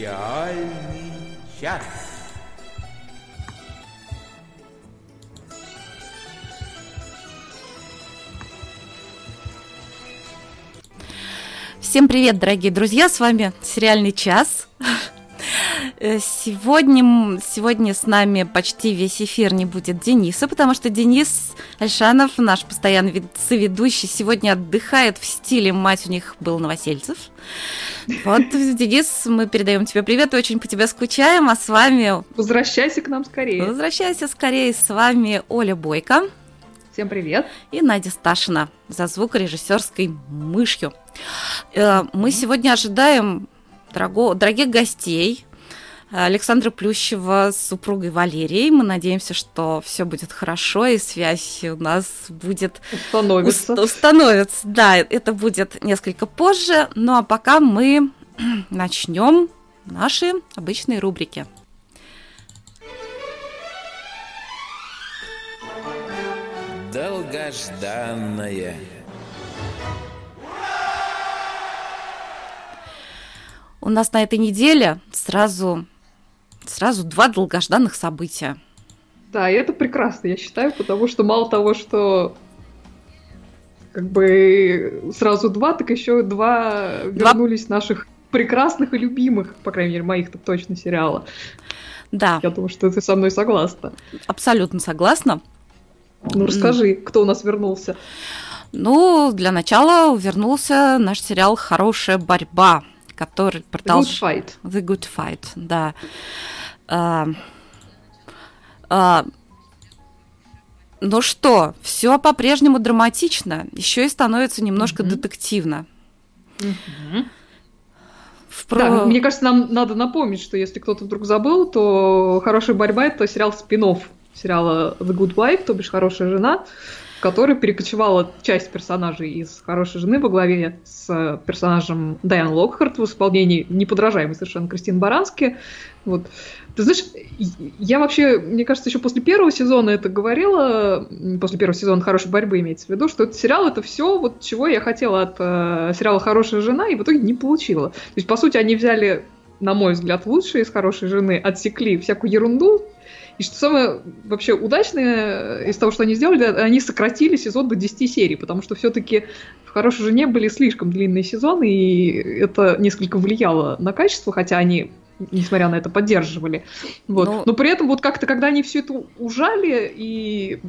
Сериальный час. Всем привет, дорогие друзья, с вами «Сериальный час». Э, сегодня, сегодня с нами почти весь эфир не будет Дениса, потому что Денис Альшанов, наш постоянный соведущий, сегодня отдыхает в стиле «Мать у них был Новосельцев». Вот, Денис, мы передаем тебе привет, очень по тебе скучаем, а с вами... Возвращайся к нам скорее. Возвращайся скорее, с вами Оля Бойко. Всем привет. И Надя Сташина за звукорежиссерской мышью. Э, мы сегодня ожидаем дорого, дорогих гостей, Александра Плющева с супругой Валерией. Мы надеемся, что все будет хорошо, и связь у нас будет... Установится. Установится, да. Это будет несколько позже. Ну а пока мы начнем наши обычные рубрики. Долгожданное. У нас на этой неделе сразу Сразу два долгожданных события. Да, и это прекрасно, я считаю, потому что мало того, что как бы сразу два, так еще два, два... вернулись наших прекрасных и любимых, по крайней мере, моих так точно сериала. Да. Я думаю, что ты со мной согласна. Абсолютно согласна. Ну, расскажи, кто у нас вернулся? Ну, для начала вернулся наш сериал «Хорошая борьба», который продолжает... The Good Fight. The Good Fight, да. А, а, ну что, все по-прежнему драматично, еще и становится немножко mm-hmm. детективно. Mm-hmm. Про... Да, мне кажется, нам надо напомнить, что если кто-то вдруг забыл, то «Хорошая борьба» — это сериал спин сериала «The Good Wife», то бишь «Хорошая жена», в который перекочевала часть персонажей из «Хорошей жены» во главе с персонажем Дайан Локхарт в исполнении неподражаемой совершенно Кристин Барански. Вот. Ты знаешь, я вообще, мне кажется, еще после первого сезона это говорила, после первого сезона «Хорошей борьбы» имеется в виду, что этот сериал — это все, вот чего я хотела от э, сериала «Хорошая жена», и в итоге не получила. То есть, по сути, они взяли, на мой взгляд, лучшие из «Хорошей жены», отсекли всякую ерунду, и что самое вообще удачное из того, что они сделали, они сократили сезон до 10 серий, потому что все-таки в «Хорошей жене» были слишком длинные сезоны, и это несколько влияло на качество, хотя они несмотря на это, поддерживали. Вот. Но... Но при этом вот как-то, когда они все это ужали и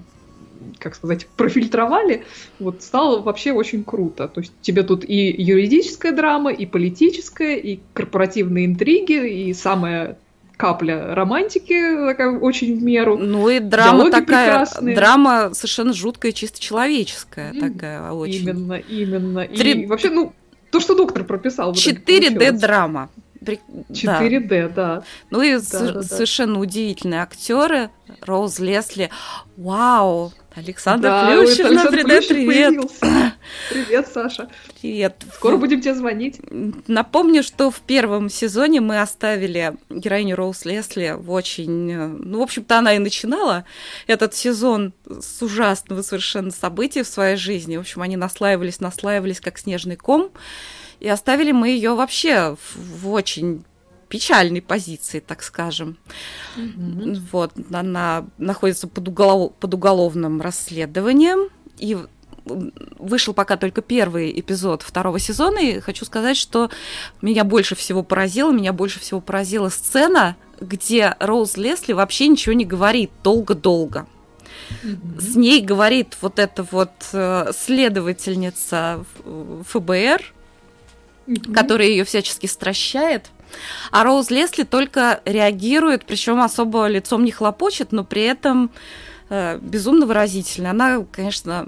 как сказать, профильтровали, вот стало вообще очень круто. То есть тебе тут и юридическая драма, и политическая, и корпоративные интриги, и самая капля романтики такая очень в меру. Ну и драма Диалоги такая, прекрасные. драма совершенно жуткая, чисто человеческая mm, такая очень. Именно, именно. Три... И вообще, ну, то, что доктор прописал. 4D драма. 4D, да. да. Ну и да, да, совершенно да. удивительные актеры. Роуз Лесли. Вау! Александр да, Плющев нам передает привет. Появился. Привет, Саша. Привет. Скоро будем тебе звонить. Напомню, что в первом сезоне мы оставили героиню Роуз Лесли в очень... Ну, в общем-то, она и начинала этот сезон с ужасного совершенно события в своей жизни. В общем, они наслаивались, наслаивались, как снежный ком. И оставили мы ее вообще в, в очень печальной позиции, так скажем. Mm-hmm. Вот, она находится под, уголов, под уголовным расследованием. И вышел пока только первый эпизод второго сезона, и хочу сказать, что меня больше всего поразило, меня больше всего поразила сцена, где Роуз Лесли вообще ничего не говорит долго-долго. Mm-hmm. С ней говорит вот эта вот э, следовательница ФБР, mm-hmm. которая ее всячески стращает. А Роуз Лесли только реагирует, причем особо лицом не хлопочет, но при этом э, безумно выразительно. Она, конечно,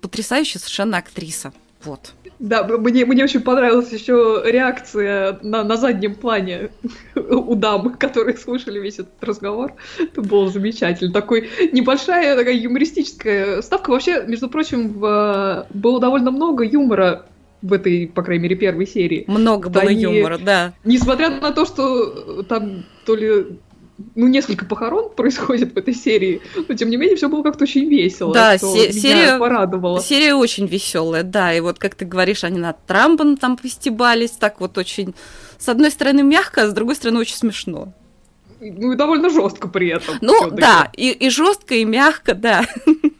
потрясающая совершенно актриса. Вот. Да, мне, мне очень понравилась еще реакция на, на заднем плане у дам, которые слушали весь этот разговор. Это было замечательно. Такой небольшая такая юмористическая ставка. Вообще, между прочим, в, было довольно много юмора в этой, по крайней мере, первой серии. Много было они, юмора, да. Несмотря на то, что там то ли ну, несколько похорон происходит в этой серии, но тем не менее все было как-то очень весело. Да, се- серия порадовала. Серия очень веселая, да. И вот как ты говоришь, они над Трампом там постебались, так вот очень, с одной стороны мягко, а с другой стороны очень смешно. Ну и довольно жестко при этом. Ну да, и, и жестко, и мягко, да.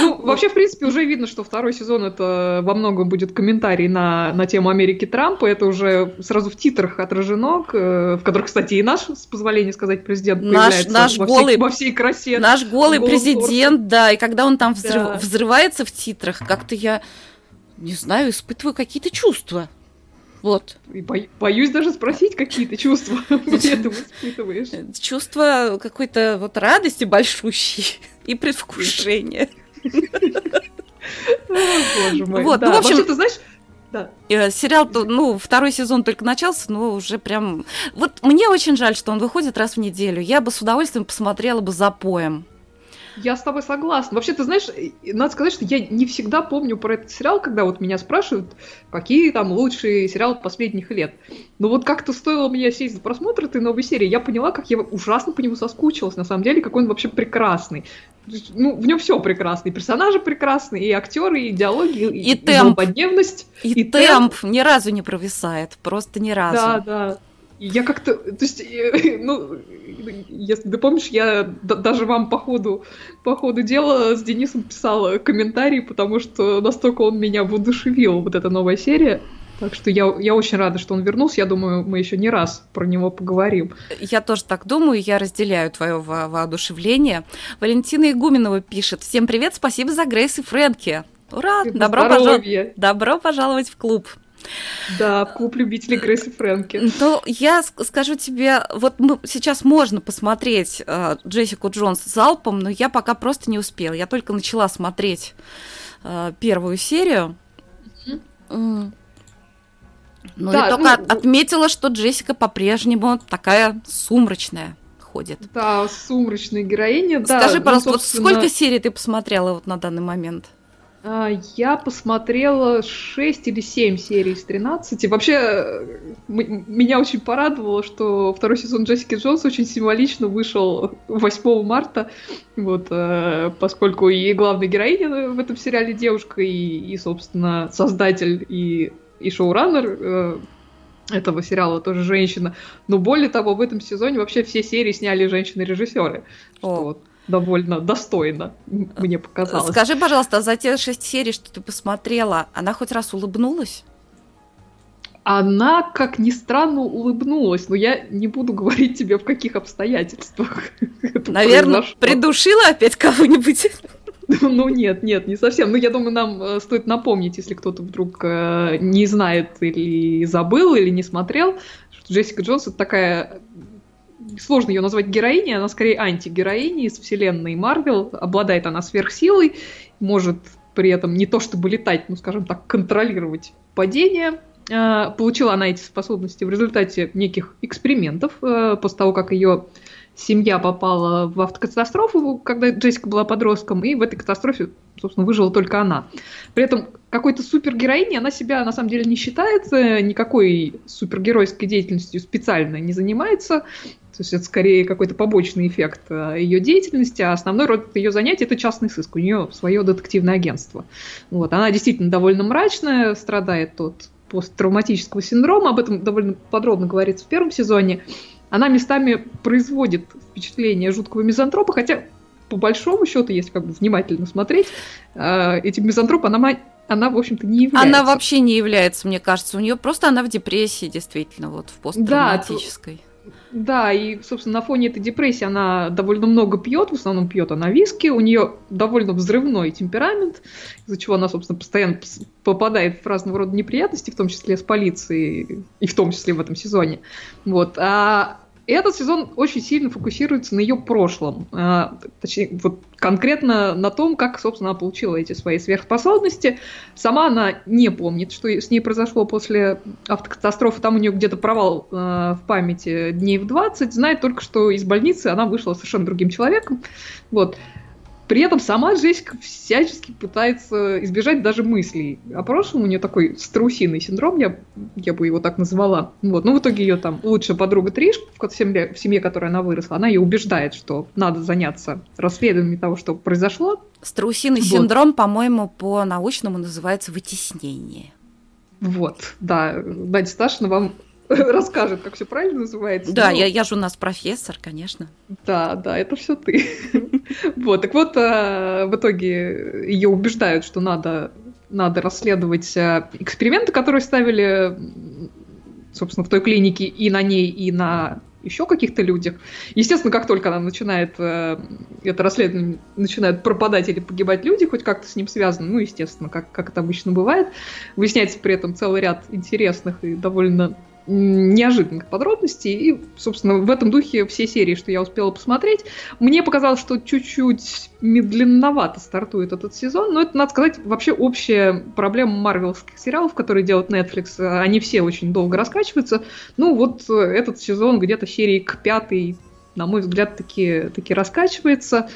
Ну, вообще, в принципе, уже видно, что второй сезон это во многом будет комментарий на, на тему Америки Трампа. Это уже сразу в титрах отражено, в которых, кстати, и наш, с позволения сказать, президент наш, наш во, голый, всей, во всей красе. Наш голый президент, торта. да, и когда он там взрыв, да. взрывается в титрах, как-то я, не знаю, испытываю какие-то чувства. Вот. И бо- боюсь даже спросить, какие ты чувства при этом испытываешь. Чувство какой-то вот радости большущей и предвкушения. Боже мой. Вот, ну, в общем, ты знаешь, да. Э, сериал, ну, второй сезон только начался, но уже прям... Вот мне очень жаль, что он выходит раз в неделю. Я бы с удовольствием посмотрела бы за поем. Я с тобой согласна. Вообще, ты знаешь, надо сказать, что я не всегда помню про этот сериал, когда вот меня спрашивают, какие там лучшие сериалы последних лет. Но вот как-то стоило мне сесть за просмотр этой новой серии, я поняла, как я ужасно по нему соскучилась. На самом деле, какой он вообще прекрасный. Ну, в нем все прекрасно. И персонажи прекрасные, и актеры, и диалоги, и, и темп. И, и, и темп. темп ни разу не провисает. Просто ни разу. Да, да. Я как-то, то есть, ну, если ты помнишь, я даже вам по ходу, по ходу дела с Денисом писала комментарий, потому что настолько он меня воодушевил, вот эта новая серия. Так что я, я очень рада, что он вернулся. Я думаю, мы еще не раз про него поговорим. Я тоже так думаю, я разделяю твое во воодушевление. Валентина Игуменова пишет. Всем привет, спасибо за Грейс и Фрэнки. Ура! Добро, пожал... Добро пожаловать в клуб. Да, клуб любителей Грейси Фрэнки. Ну, я скажу тебе, вот мы, сейчас можно посмотреть э, Джессику Джонс залпом, но я пока просто не успела. Я только начала смотреть э, первую серию. Mm. Ну, да, я только ну, отметила, что Джессика по-прежнему такая сумрачная ходит. Да, сумрачная героиня. Скажи, да, пожалуйста, ну, собственно... вот сколько серий ты посмотрела вот на данный момент? А, я посмотрела 6 или 7 серий из 13. И вообще, меня очень порадовало, что второй сезон Джессики Джонс очень символично вышел 8 марта. Вот, э, поскольку и главная героиня в этом сериале девушка, и, и собственно, создатель и, и шоураннер э, этого сериала тоже женщина. Но более того, в этом сезоне вообще все серии сняли женщины-режиссеры. Вот довольно достойно, мне показалось. Скажи, пожалуйста, за те шесть серий, что ты посмотрела, она хоть раз улыбнулась? Она, как ни странно, улыбнулась, но я не буду говорить тебе, в каких обстоятельствах. Наверное, придушила опять кого-нибудь. Ну нет, нет, не совсем. Ну я думаю, нам э, стоит напомнить, если кто-то вдруг э, не знает или забыл, или не смотрел, что Джессика Джонс это такая сложно ее назвать героиней, она скорее антигероиня из вселенной Марвел. Обладает она сверхсилой, может при этом не то чтобы летать, но, скажем так, контролировать падение. А, получила она эти способности в результате неких экспериментов, э, после того, как ее семья попала в автокатастрофу, когда Джессика была подростком, и в этой катастрофе, собственно, выжила только она. При этом какой-то супергероиней она себя на самом деле не считает, никакой супергеройской деятельностью специально не занимается. То есть это скорее какой-то побочный эффект э, ее деятельности, а основной род ее занятий это частный сыск. У нее свое детективное агентство. Вот. Она действительно довольно мрачная, страдает от посттравматического синдрома, об этом довольно подробно говорится в первом сезоне. Она местами производит впечатление жуткого мизантропа, хотя по большому счету, если как бы внимательно смотреть, э, этим мизантропом она она, в общем-то, не является. Она вообще не является, мне кажется. У нее просто она в депрессии, действительно, вот в посттравматической. Да, да, и, собственно, на фоне этой депрессии она довольно много пьет, в основном пьет она виски, у нее довольно взрывной темперамент, из-за чего она, собственно, постоянно попадает в разного рода неприятности, в том числе с полицией, и в том числе в этом сезоне. Вот. А этот сезон очень сильно фокусируется на ее прошлом. А, точнее, вот конкретно на том, как, собственно, она получила эти свои сверхспособности. Сама она не помнит, что с ней произошло после автокатастрофы. Там у нее где-то провал э, в памяти дней в 20. Знает только, что из больницы она вышла совершенно другим человеком. Вот. При этом сама Джессика всячески пытается избежать даже мыслей о прошлом. У нее такой страусиный синдром, я, я бы его так назвала. Вот. Но в итоге ее там лучшая подруга Триш, в семье, в семье, которой она выросла, она ее убеждает, что надо заняться расследованием того, что произошло. Страусиный вот. синдром, по-моему, по-научному называется вытеснение. Вот, да. Надя Сташина вам расскажет, как все правильно называется. Да, но... я, я же у нас профессор, конечно. Да, да, это все ты. вот, так вот, э, в итоге ее убеждают, что надо, надо расследовать э, эксперименты, которые ставили, собственно, в той клинике и на ней, и на еще каких-то людях. Естественно, как только она начинает э, это расследование, начинают пропадать или погибать люди, хоть как-то с ним связано, ну, естественно, как, как это обычно бывает, выясняется при этом целый ряд интересных и довольно неожиданных подробностей. И, собственно, в этом духе все серии, что я успела посмотреть. Мне показалось, что чуть-чуть медленновато стартует этот сезон, но это, надо сказать, вообще общая проблема марвелских сериалов, которые делают Netflix. Они все очень долго раскачиваются. Ну, вот этот сезон где-то серии к пятой, на мой взгляд, таки, таки раскачивается.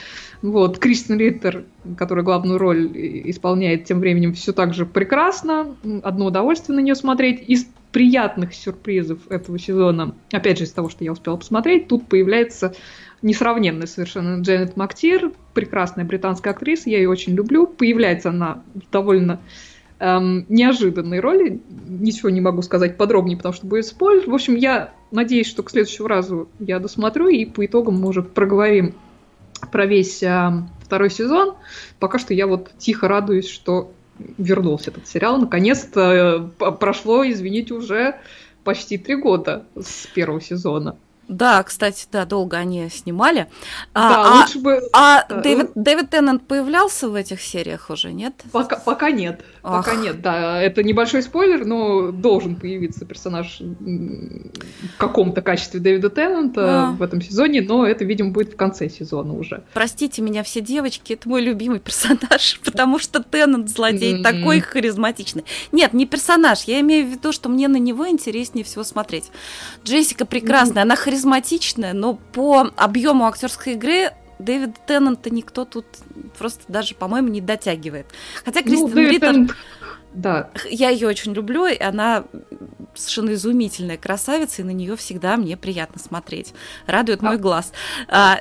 Вот, Кристин Риттер, которая главную роль исполняет тем временем, все так же прекрасно. Одно удовольствие на нее смотреть. Из приятных сюрпризов этого сезона, опять же, из того, что я успела посмотреть, тут появляется несравненная совершенно Дженнет Мактир, прекрасная британская актриса, я ее очень люблю. Появляется она довольно эм, неожиданной роли. Ничего не могу сказать подробнее, потому что будет спойлер. В общем, я надеюсь, что к следующему разу я досмотрю, и по итогам мы уже проговорим про весь э, второй сезон. Пока что я вот тихо радуюсь, что вернулся этот сериал. Наконец-то э, прошло, извините, уже почти три года с первого сезона. Да, кстати, да, долго они снимали. А, да, а, лучше бы... А да. Дэвид, Дэвид Теннант появлялся в этих сериях уже, нет? Пока, пока нет. Ах. Пока нет, да. Это небольшой спойлер, но должен появиться персонаж в каком-то качестве Дэвида Теннанта а. в этом сезоне, но это, видимо, будет в конце сезона уже. Простите меня, все девочки, это мой любимый персонаж, потому что Теннант злодей mm-hmm. такой харизматичный. Нет, не персонаж, я имею в виду, что мне на него интереснее всего смотреть. Джессика прекрасная, mm-hmm. она харизматичная харизматичная, но по объему актерской игры Дэвид Теннанта никто тут просто даже, по-моему, не дотягивает. Хотя Кристин ну, Риттер... Теннант... Да. Я ее очень люблю, и она совершенно изумительная красавица, и на нее всегда мне приятно смотреть. Радует а... мой глаз. А,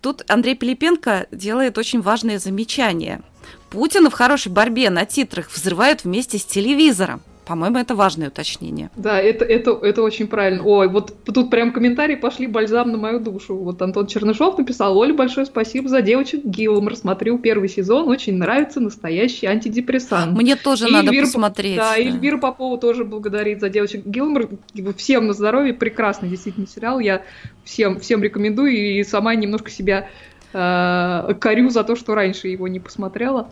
тут Андрей Пилипенко делает очень важное замечание. Путина в хорошей борьбе на титрах взрывают вместе с телевизором. По-моему, это важное уточнение. Да, это, это, это очень правильно. Ой, вот тут прям комментарии пошли бальзам на мою душу. Вот Антон Чернышов написал, Оля, большое спасибо за девочек Гилмор. Смотрю первый сезон, очень нравится настоящий антидепрессант. Мне тоже и надо Эльвира, посмотреть. Да, да, Эльвира Попова тоже благодарит за девочек Гилмор. Всем на здоровье, прекрасный действительно сериал. Я всем, всем рекомендую и сама немножко себя э, корю за то, что раньше его не посмотрела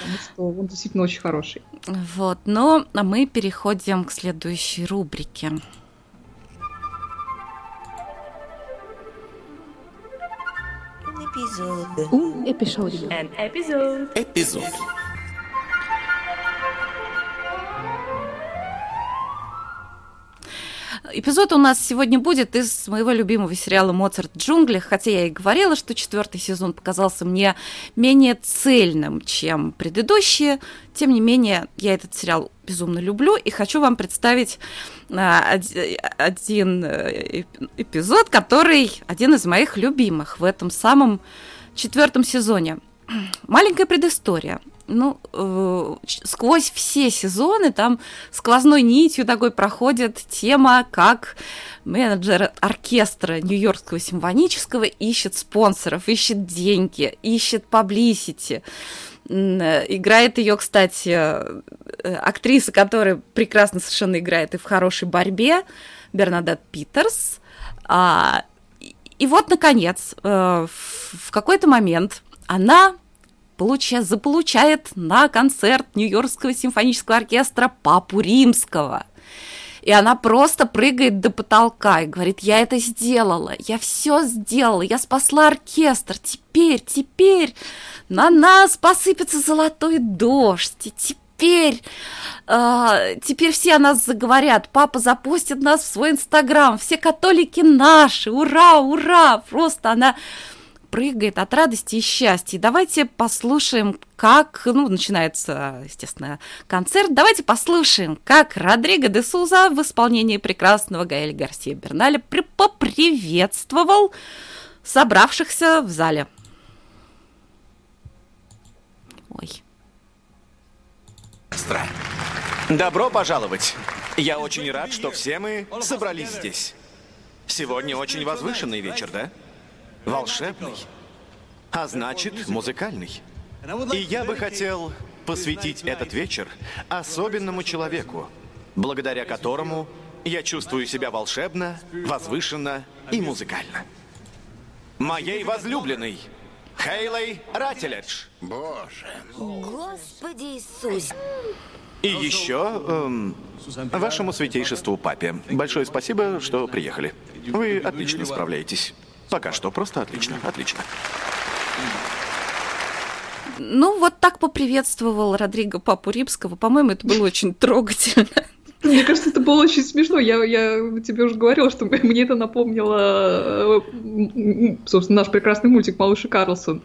потому что он действительно очень хороший. Вот, но мы переходим к следующей рубрике. Un episodio. An Эпизод у нас сегодня будет из моего любимого сериала «Моцарт в джунглях», хотя я и говорила, что четвертый сезон показался мне менее цельным, чем предыдущие. Тем не менее, я этот сериал безумно люблю и хочу вам представить а, один э, эпизод, который один из моих любимых в этом самом четвертом сезоне. Маленькая предыстория ну, э, сквозь все сезоны там сквозной нитью такой проходит тема, как менеджер оркестра Нью-Йоркского симфонического ищет спонсоров, ищет деньги, ищет паблисити. Играет ее, кстати, э, актриса, которая прекрасно совершенно играет и в хорошей борьбе, Бернадет Питерс. А, и вот, наконец, э, в какой-то момент она получа, заполучает на концерт Нью-Йоркского симфонического оркестра Папу Римского. И она просто прыгает до потолка и говорит, я это сделала, я все сделала, я спасла оркестр, теперь, теперь на нас посыпется золотой дождь, и теперь, э, теперь все о нас заговорят, папа запустит нас в свой инстаграм, все католики наши, ура, ура, просто она прыгает от радости и счастья. Давайте послушаем, как, ну, начинается, естественно, концерт. Давайте послушаем, как Родриго де Суза в исполнении прекрасного Гаэля Гарсия Берналя поприветствовал собравшихся в зале. Ой. Добро пожаловать! Я очень рад, что все мы собрались здесь. Сегодня очень возвышенный вечер, да? Волшебный. А значит, музыкальный. И я бы хотел посвятить этот вечер особенному человеку, благодаря которому я чувствую себя волшебно, возвышенно и музыкально. Моей возлюбленной, Хейлой Рателедж. Боже. Господи Иисус. И еще эм, вашему святейшеству папе. Большое спасибо, что приехали. Вы отлично справляетесь. Пока что просто отлично, отлично. Ну, вот так поприветствовал Родриго Папу Римского. По-моему, это было очень трогательно. Мне кажется, это было очень смешно. Я, я тебе уже говорила, что мне это напомнило, э, собственно, наш прекрасный мультик «Малыш и Карлсон».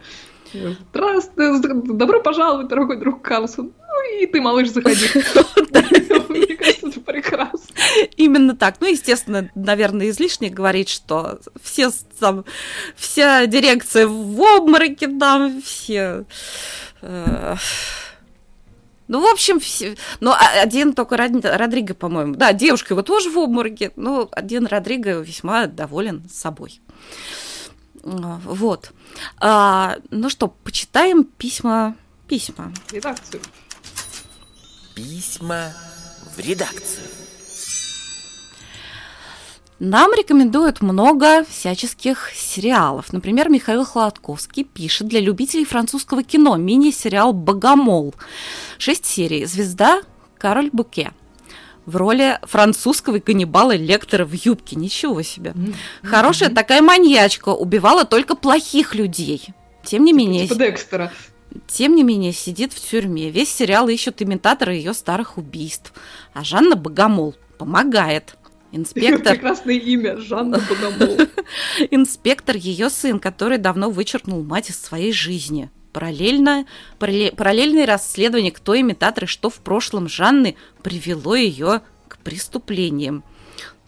Здравствуй, добро пожаловать, дорогой друг Карлсон. Ну и ты, малыш, заходи. Мне кажется, это прекрасно. Именно так. Ну, естественно, наверное, излишне говорить, что все там, вся дирекция в обмороке там, все... Э, ну, в общем, все... ну, а, один только Родриго, по-моему. Да, девушка его тоже в обмороке, но один Родриго весьма доволен собой. Вот. А, ну что, почитаем письма. Письма. Редакцию. Письма в редакцию. Нам рекомендуют много всяческих сериалов. Например, Михаил Холодковский пишет для любителей французского кино мини-сериал «Богомол». Шесть серий. Звезда Кароль Буке в роли французского каннибала Лектора в юбке. Ничего себе. Mm-hmm. Хорошая такая маньячка, убивала только плохих людей. Тем не типа, менее... Типа Декстера. Тем не менее, сидит в тюрьме. Весь сериал ищут имитатора ее старых убийств. А Жанна Богомол помогает. Инспектор... Прекрасное имя, Жанна Богомол. Инспектор ее сын, который давно вычеркнул мать из своей жизни. Параллельно, параллельное расследование, кто имитатор и что в прошлом Жанны привело ее к преступлениям.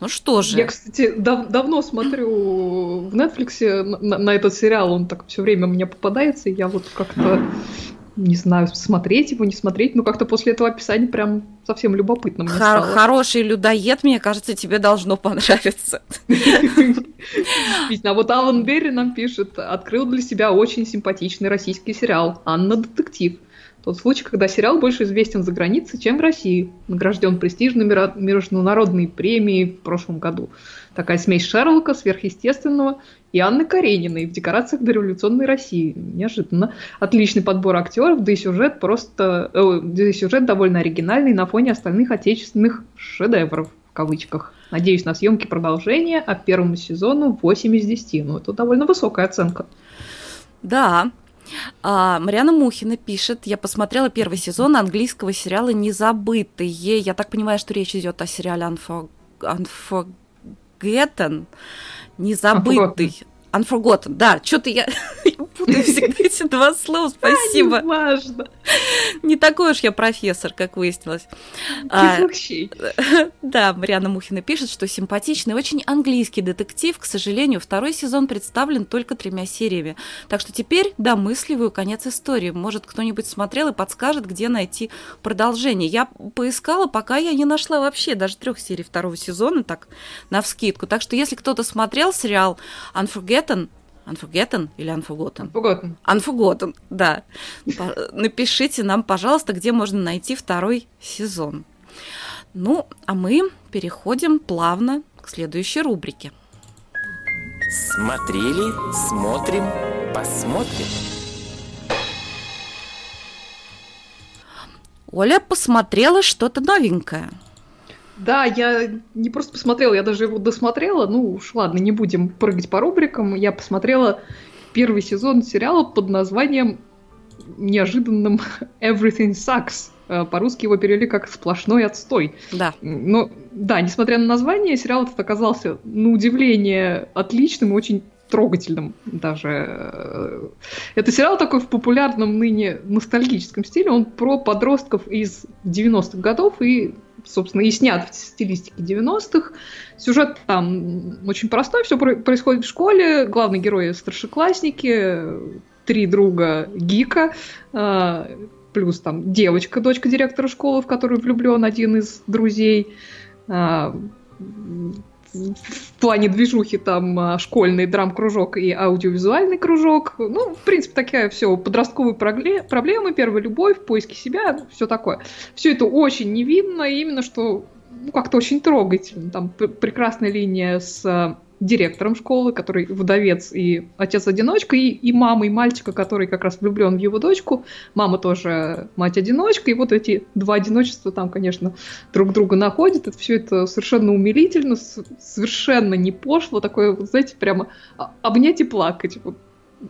Ну что же. Я, кстати, дав- давно смотрю в Netflix на, на этот сериал, он так все время мне попадается, и я вот как-то не знаю, смотреть его, не смотреть, но как-то после этого описания прям совсем любопытно мне Хор- стало. Хороший людоед, мне кажется, тебе должно понравиться. А вот Алан Берри нам пишет, открыл для себя очень симпатичный российский сериал «Анна детектив». Тот случай, когда сериал больше известен за границей, чем в России. Награжден престижной международной премией в прошлом году. Такая смесь Шерлока, сверхъестественного и Анны Карениной в декорациях дореволюционной России. Неожиданно. Отличный подбор актеров, да и сюжет просто... Э, да и сюжет довольно оригинальный на фоне остальных отечественных шедевров, в кавычках. Надеюсь на съемки продолжения, а первому сезону 8 из 10. Ну, это довольно высокая оценка. Да, а, Мариана Мухина пишет, я посмотрела первый сезон английского сериала «Незабытые». Я так понимаю, что речь идет о сериале Unforgotten. Незабытый. Unforgotten, да, что-то я путаю всегда эти два слова, спасибо. А, не важно. Не такой уж я профессор, как выяснилось. А, да, Мариана Мухина пишет, что симпатичный, очень английский детектив. К сожалению, второй сезон представлен только тремя сериями. Так что теперь домысливаю конец истории. Может, кто-нибудь смотрел и подскажет, где найти продолжение. Я поискала, пока я не нашла вообще даже трех серий второго сезона, так, на вскидку. Так что, если кто-то смотрел сериал Unforgotten, Unforgotten или Unforgotten? Unforgotten. Unforgotten, да. Напишите нам, пожалуйста, где можно найти второй сезон. Ну, а мы переходим плавно к следующей рубрике. Смотрели, смотрим, посмотрим. Оля посмотрела что-то новенькое. Да, я не просто посмотрела, я даже его досмотрела. Ну уж ладно, не будем прыгать по рубрикам. Я посмотрела первый сезон сериала под названием неожиданным Everything Sucks. Э, по-русски его перевели как «Сплошной отстой». Да. Но, да, несмотря на название, сериал этот оказался, на удивление, отличным и очень трогательным даже. Это сериал такой в популярном ныне ностальгическом стиле. Он про подростков из 90-х годов и, собственно, и снят в стилистике 90-х. Сюжет там очень простой. Все происходит в школе. Главные герои старшеклассники, три друга гика, а, плюс там девочка, дочка директора школы, в которую влюблен один из друзей а, в плане движухи там а, школьный драм-кружок и аудиовизуальный кружок. Ну, в принципе, такая все, подростковые проблемы, первая любовь, поиски себя, все такое. Все это очень невинно, именно что ну, как-то очень трогательно. Там прекрасная линия с а, директором школы, который вдовец и отец-одиночка, и, и мамой мальчика, который как раз влюблен в его дочку. Мама тоже мать-одиночка, и вот эти два одиночества там, конечно, друг друга находят. Это все это совершенно умилительно, совершенно не пошло, такое, знаете, прямо обнять и плакать. Вот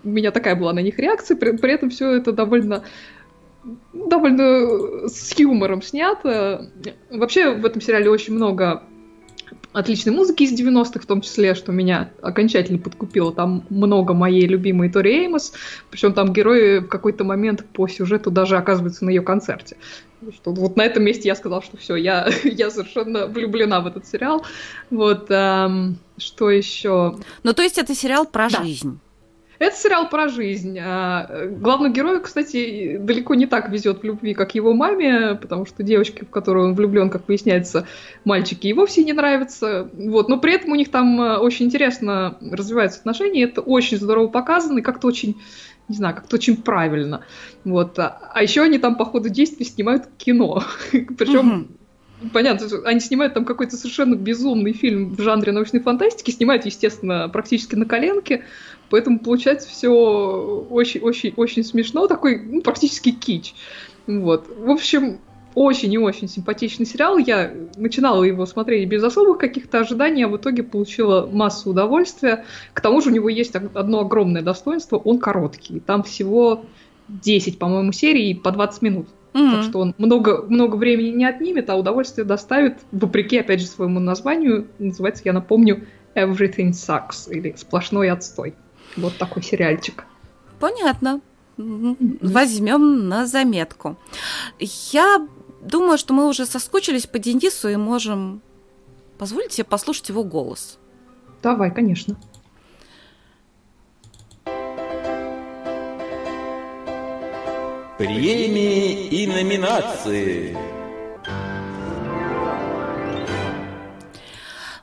у меня такая была на них реакция, при, при этом все это довольно довольно с юмором снято. Вообще в этом сериале очень много отличной музыки из 90-х, в том числе, что меня окончательно подкупило. Там много моей любимой Тори Эймос, причем там герои в какой-то момент по сюжету даже оказываются на ее концерте. Что вот на этом месте я сказала, что все, я, я совершенно влюблена в этот сериал. Вот, эм, что еще? Ну, то есть это сериал про да. жизнь. Это сериал про жизнь. А, главному герою, кстати, далеко не так везет в любви, как его маме, потому что девочки, в которую он влюблен, как выясняется, мальчики и вовсе не нравятся. Вот. Но при этом у них там а, очень интересно развиваются отношения, это очень здорово показано и как-то очень не знаю, как-то очень правильно. Вот. А, а еще они там по ходу действия снимают кино. Причем Понятно, они снимают там какой-то совершенно безумный фильм в жанре научной фантастики, снимают, естественно, практически на коленке, Поэтому получается все очень-очень-очень смешно, такой ну, практически кич. Вот. В общем, очень и очень симпатичный сериал. Я начинала его смотреть без особых каких-то ожиданий, а в итоге получила массу удовольствия. К тому же у него есть одно огромное достоинство, он короткий. Там всего 10, по-моему, серий по 20 минут. Mm-hmm. Так что он много, много времени не отнимет, а удовольствие доставит, вопреки, опять же, своему названию. Называется, я напомню, Everything Sucks, или «Сплошной отстой». Вот такой сериальчик. Понятно. Возьмем на заметку. Я думаю, что мы уже соскучились по Денису и можем позволить себе послушать его голос. Давай, конечно. Премии и номинации.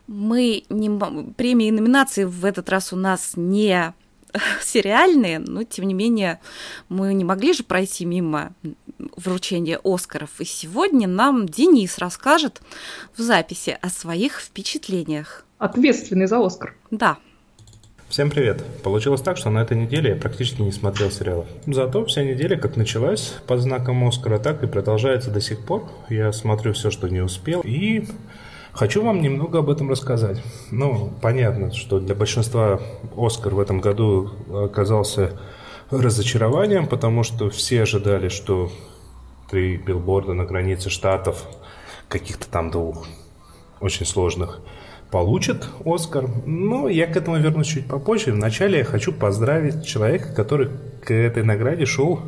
Мы не премии и номинации в этот раз у нас не сериальные, но тем не менее мы не могли же пройти мимо вручения Оскаров. И сегодня нам Денис расскажет в записи о своих впечатлениях. Ответственный за Оскар. Да. Всем привет. Получилось так, что на этой неделе я практически не смотрел сериалов. Зато вся неделя как началась под знаком Оскара, так и продолжается до сих пор. Я смотрю все, что не успел. И Хочу вам немного об этом рассказать. Ну, понятно, что для большинства Оскар в этом году оказался разочарованием, потому что все ожидали, что три билборда на границе штатов, каких-то там двух, очень сложных, получат Оскар. Но я к этому вернусь чуть попозже. Вначале я хочу поздравить человека, который к этой награде шел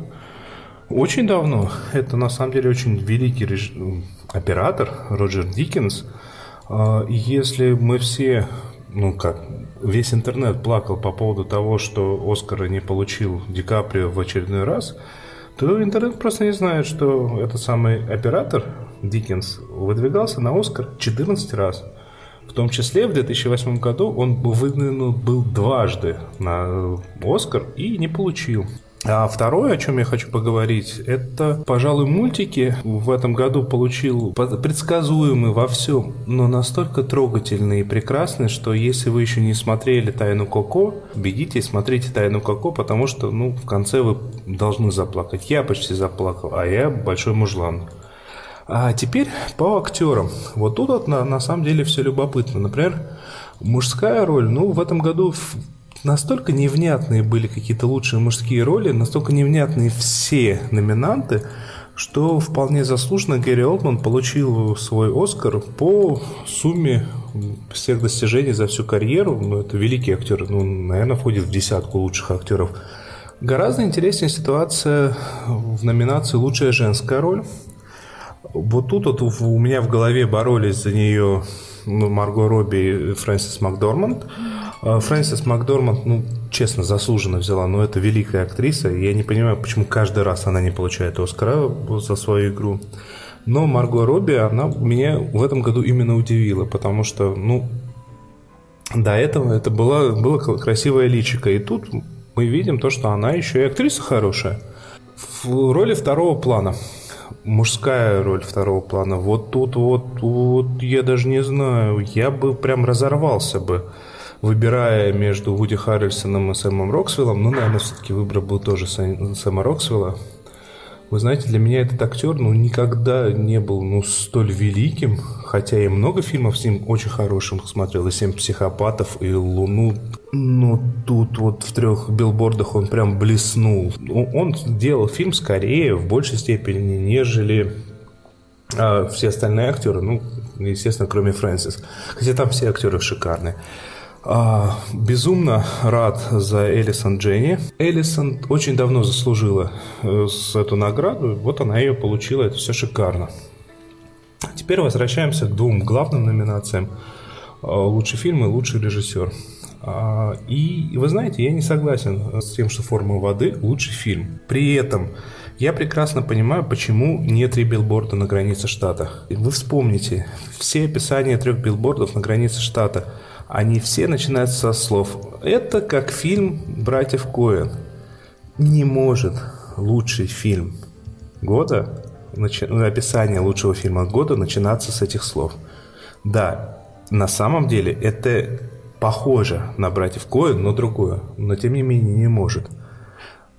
очень давно. Это на самом деле очень великий реж... оператор Роджер Диккенс – а, если мы все, ну как, весь интернет плакал по поводу того, что Оскара не получил Ди Каприо в очередной раз, то интернет просто не знает, что этот самый оператор Диккенс выдвигался на Оскар 14 раз. В том числе в 2008 году он выдвинут был дважды на Оскар и не получил. А второе, о чем я хочу поговорить, это, пожалуй, мультики в этом году получил предсказуемый во всем, но настолько трогательный и прекрасный, что если вы еще не смотрели «Тайну Коко», бегите и смотрите «Тайну Коко», потому что, ну, в конце вы должны заплакать. Я почти заплакал, а я большой мужлан. А теперь по актерам. Вот тут вот на, на самом деле все любопытно. Например, мужская роль, ну, в этом году настолько невнятные были какие-то лучшие мужские роли, настолько невнятные все номинанты, что вполне заслуженно Гэри Олдман получил свой Оскар по сумме всех достижений за всю карьеру. Ну, это великий актер, ну, наверное, входит в десятку лучших актеров. Гораздо интереснее ситуация в номинации «Лучшая женская роль». Вот тут вот у меня в голове боролись за нее ну, Марго Робби и Фрэнсис Макдорманд. А Фрэнсис Макдорманд, ну, честно, заслуженно взяла, но это великая актриса. Я не понимаю, почему каждый раз она не получает Оскара за свою игру. Но Марго Робби, она меня в этом году именно удивила, потому что, ну, до этого это было, было красивое личико. И тут мы видим то, что она еще и актриса хорошая. В роли второго плана мужская роль второго плана. Вот тут вот, вот я даже не знаю, я бы прям разорвался бы, выбирая между Вуди Харрельсоном и Сэмом Роксвиллом. Ну, наверное, все-таки выбор был тоже Сэма Роксвилла. Вы знаете, для меня этот актер ну, никогда не был ну, столь великим, хотя я много фильмов с ним очень хорошим смотрел, и «Семь психопатов», и «Луну». Но тут вот в трех билбордах он прям блеснул. Он делал фильм скорее, в большей степени, нежели а, все остальные актеры, ну, естественно, кроме Фрэнсис. Хотя там все актеры шикарные. А, безумно рад за Элисон Дженни. Элисон очень давно заслужила э, эту награду. Вот она ее получила. Это все шикарно. Теперь возвращаемся к двум главным номинациям. А, лучший фильм и лучший режиссер. А, и вы знаете, я не согласен с тем, что «Форма воды» лучший фильм. При этом я прекрасно понимаю, почему нет три билборда на границе штата. Вы вспомните, все описания трех билбордов на границе штата – они все начинаются со слов «Это как фильм «Братьев Коэн». Не может лучший фильм года, описание лучшего фильма года начинаться с этих слов. Да, на самом деле это похоже на «Братьев Коэн», но другое. Но тем не менее не может.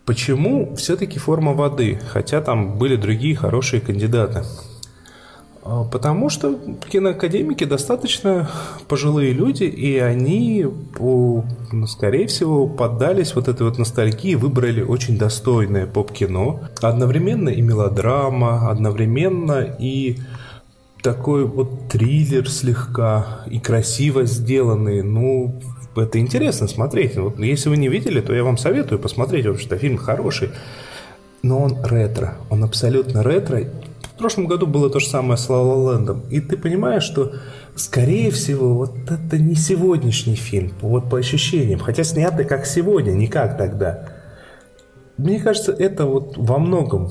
Почему все-таки форма воды, хотя там были другие хорошие кандидаты? А, потому что киноакадемики достаточно пожилые люди, и они, ну, скорее всего, поддались вот этой вот ностальгии, выбрали очень достойное поп-кино. Одновременно и мелодрама, одновременно и такой вот триллер слегка, и красиво сделанный. Ну, это интересно смотреть. Вот если вы не видели, то я вам советую посмотреть, потому что фильм хороший. Но он ретро, он абсолютно ретро, прошлом году было то же самое с La La Land. И ты понимаешь, что, скорее всего, вот это не сегодняшний фильм, вот по ощущениям. Хотя снятый как сегодня, не как тогда. Мне кажется, это вот во многом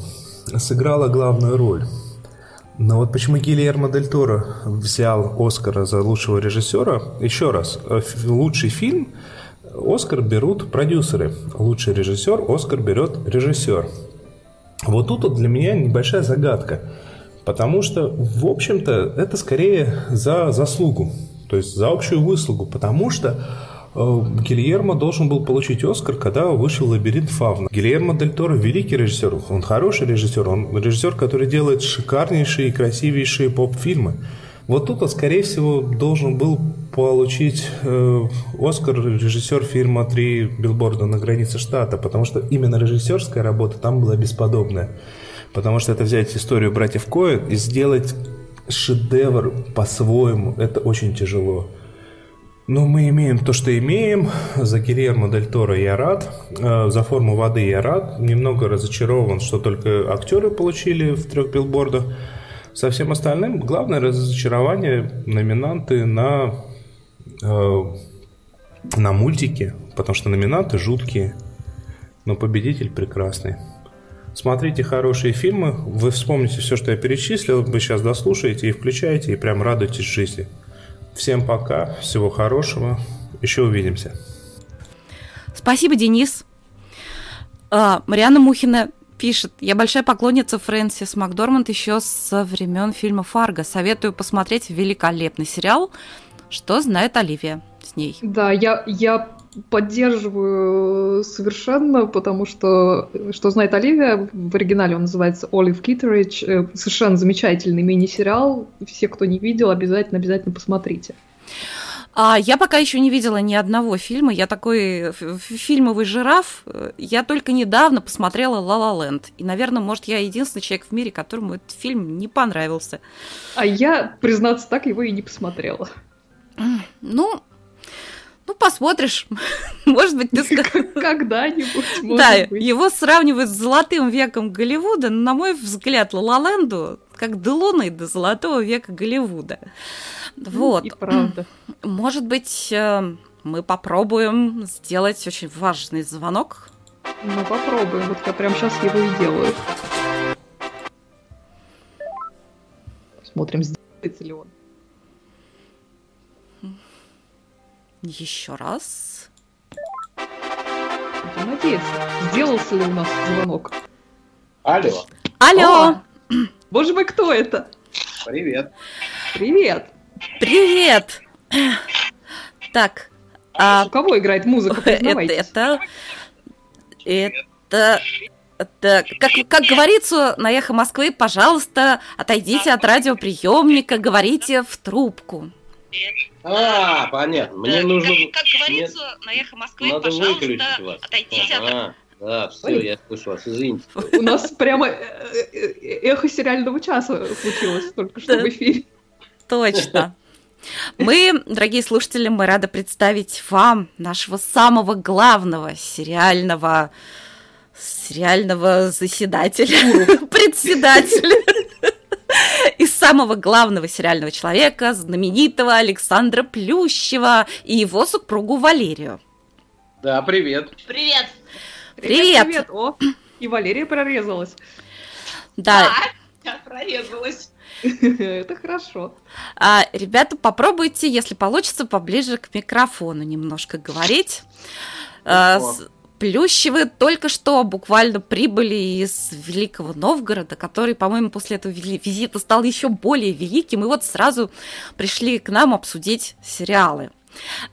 сыграло главную роль. Но вот почему Гильермо Дель Торо взял Оскара за лучшего режиссера? Еще раз, э, лучший фильм Оскар берут продюсеры. Лучший режиссер Оскар берет режиссер. Вот тут вот для меня небольшая загадка. Потому что, в общем-то, это скорее за заслугу, то есть за общую выслугу, потому что э, Гильермо должен был получить Оскар, когда вышел «Лабиринт Фавна». Гильермо Дель Торо – великий режиссер, он хороший режиссер, он режиссер, который делает шикарнейшие и красивейшие поп-фильмы. Вот тут, скорее всего, должен был получить э, Оскар режиссер фильма «Три билборда на границе штата», потому что именно режиссерская работа там была бесподобная. Потому что это взять историю братьев Коэн и сделать шедевр по-своему, это очень тяжело. Но мы имеем то, что имеем. За Гильермо Дель Торо я рад. Э, за форму воды я рад. Немного разочарован, что только актеры получили в трех билбордах. Со всем остальным главное разочарование номинанты на, на мультики, потому что номинанты жуткие, но победитель прекрасный. Смотрите хорошие фильмы, вы вспомните все, что я перечислил, вы сейчас дослушаете и включаете, и прям радуйтесь жизни. Всем пока, всего хорошего, еще увидимся. Спасибо, Денис. А, Мариана Мухина пишет, я большая поклонница Фрэнсис Макдорманд еще со времен фильма «Фарго». Советую посмотреть великолепный сериал «Что знает Оливия» с ней. Да, я, я поддерживаю совершенно, потому что «Что знает Оливия» в оригинале он называется «Олив Киттеридж». Э, совершенно замечательный мини-сериал. Все, кто не видел, обязательно-обязательно посмотрите. А я пока еще не видела ни одного фильма. Я такой фильмовый жираф. Я только недавно посмотрела «Ла Ла Ленд». И, наверное, может, я единственный человек в мире, которому этот фильм не понравился. А я, признаться так, его и не посмотрела. Ну, ну, посмотришь. Может быть, ты Когда-нибудь, Да, его сравнивают с золотым веком Голливуда, но, на мой взгляд, Ла Ленду как до Луны, до золотого века Голливуда. Вот. И правда. Может быть, э, мы попробуем сделать очень важный звонок? Ну, попробуем. Вот я прямо сейчас его и делаю. Смотрим, сделается ли он. Еще раз. Надеяться. Сделался ли у нас звонок? Алло. Алло. О! Боже мой, кто это? Привет. Привет. Привет. Так. А... У кого играет музыка? Это, это, это, это, как, как говорится на эхо Москвы, пожалуйста, отойдите от радиоприемника, говорите в трубку. А, понятно. Мне нужно... Как, как говорится мне... на эхо Москвы, Надо пожалуйста, вас. отойдите ага. от... Да, все, я слышу вас, извините. У нас прямо э, э, эхо сериального часа случилось только что в эфире. Точно. Мы, дорогие слушатели, мы рады представить вам нашего самого главного сериального сериального заседателя, председателя самого главного сериального человека, знаменитого Александра Плющева и его супругу Валерию. Да, привет. Привет. Привет. Привет. О, и Валерия прорезалась. Да. да я прорезалась. Это хорошо. А, ребята, попробуйте, если получится, поближе к микрофону немножко говорить. А, Плющевы только что буквально прибыли из Великого Новгорода, который, по-моему, после этого визита стал еще более великим, и вот сразу пришли к нам обсудить сериалы.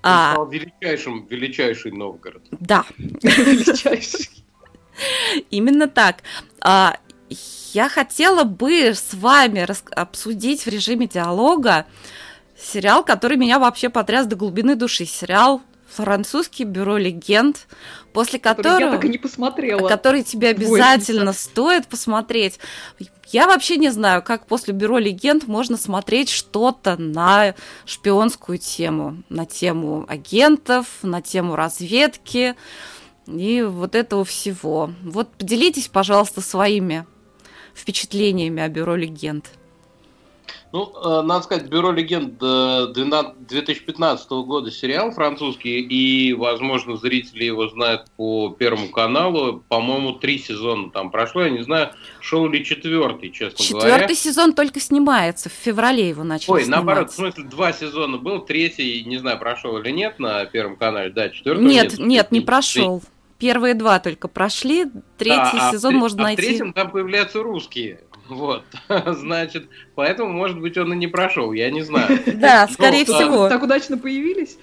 Он а, стал величайшим, величайший Новгород. Да. Величайший. Именно так. А, я хотела бы с вами обсудить в режиме диалога сериал, который меня вообще потряс до глубины души. Сериал французский бюро легенд, после которого я так и не посмотрела. Который тебе обязательно Бойся. стоит посмотреть. Я вообще не знаю, как после бюро легенд можно смотреть что-то на шпионскую тему, на тему агентов, на тему разведки и вот этого всего. Вот поделитесь, пожалуйста, своими впечатлениями о бюро легенд. Ну, э, надо сказать, Бюро легенд 2015 э, года сериал французский, и, возможно, зрители его знают по Первому каналу. По-моему, три сезона там прошло, я не знаю, шел ли четвертый, честно Четвертый говоря. Четвертый сезон только снимается, в феврале его начали Ой, снимать. наоборот, в смысле, два сезона был, третий, не знаю, прошел или нет на Первом канале, да, четвертый нет. Нет, нет, не прошел. Первые два только прошли, третий да, сезон а можно а найти. в третьем там появляются русские. Вот, значит, поэтому, может быть, он и не прошел, я не знаю. Да, скорее всего. Так удачно появились.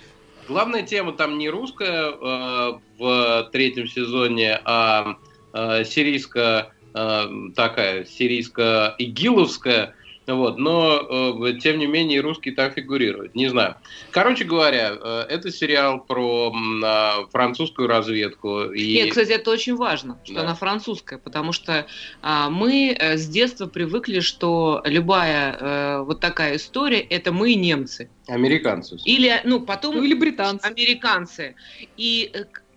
Главная тема там не русская э, в третьем сезоне, а э, сирийская э, такая сирийско-игиловская вот, но, э, тем не менее, русский там фигурирует. Не знаю. Короче говоря, э, это сериал про э, французскую разведку. И... Нет, кстати, это очень важно, что да. она французская, потому что э, мы э, с детства привыкли, что любая э, вот такая история – это мы немцы. Американцы. Или, ну, потом... Ну, или британцы. Американцы. И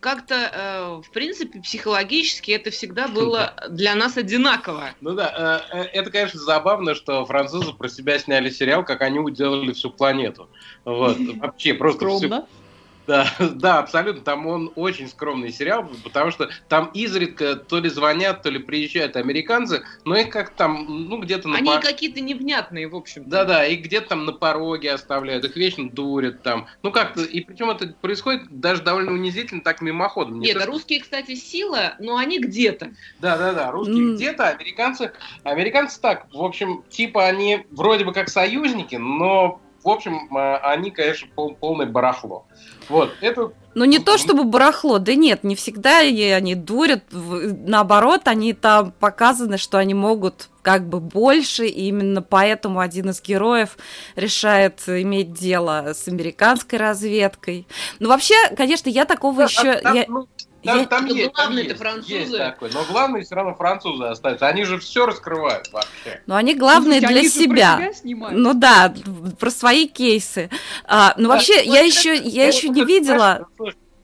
как-то, э, в принципе, психологически это всегда было для нас одинаково. Ну да, э, э, это, конечно, забавно, что французы про себя сняли сериал, как они уделали всю планету. Вот, вообще просто... Скромно. Всю да, да, абсолютно. Там он очень скромный сериал, потому что там изредка то ли звонят, то ли приезжают американцы, но их как там, ну, где-то на Они пор... какие-то невнятные, в общем. Да-да, и где-то там на пороге оставляют, их вечно дурят там. Ну, как-то, и причем это происходит даже довольно унизительно, так мимоходом. Нет, то, русские, кстати, сила, но они где-то. Да-да-да, русские mm. где-то, американцы, американцы так, в общем, типа они вроде бы как союзники, но в общем, э, они, конечно, пол, полное барахло. Вот, это ну, не то чтобы барахло, да нет, не всегда они дурят. Наоборот, они там показаны, что они могут как бы больше, и именно поэтому один из героев решает иметь дело с американской разведкой. Ну, вообще, конечно, я такого да, еще... Там, я... ну, там, я... там, есть, там есть, французы. есть такой, но главные все равно французы остаются. Они же все раскрывают вообще. Но они главные Слушайте, для они себя. себя ну да, про свои кейсы. А, ну да, вообще, я еще, я еще не видела.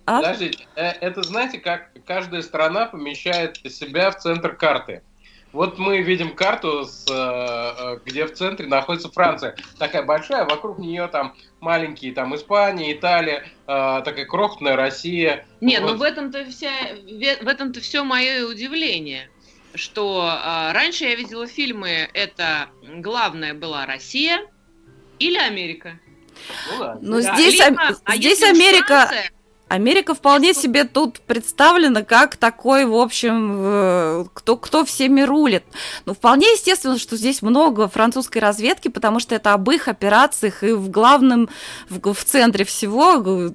А? Подождите, э, это знаете, как каждая страна помещает себя в центр карты. Вот мы видим карту, с, э, э, где в центре находится Франция. Такая большая, вокруг нее там маленькие, там Испания, Италия, э, такая крохотная Россия. Не, вот. ну в этом-то вся, в этом-то все мое удивление, что раньше я видела фильмы, это главная была Россия или Америка. Ну, да. Но да. здесь, Либо, а здесь Америка... Франция, Америка вполне себе тут представлена как такой, в общем, кто, кто всеми рулит. Ну, вполне естественно, что здесь много французской разведки, потому что это об их операциях и в главном, в, в центре всего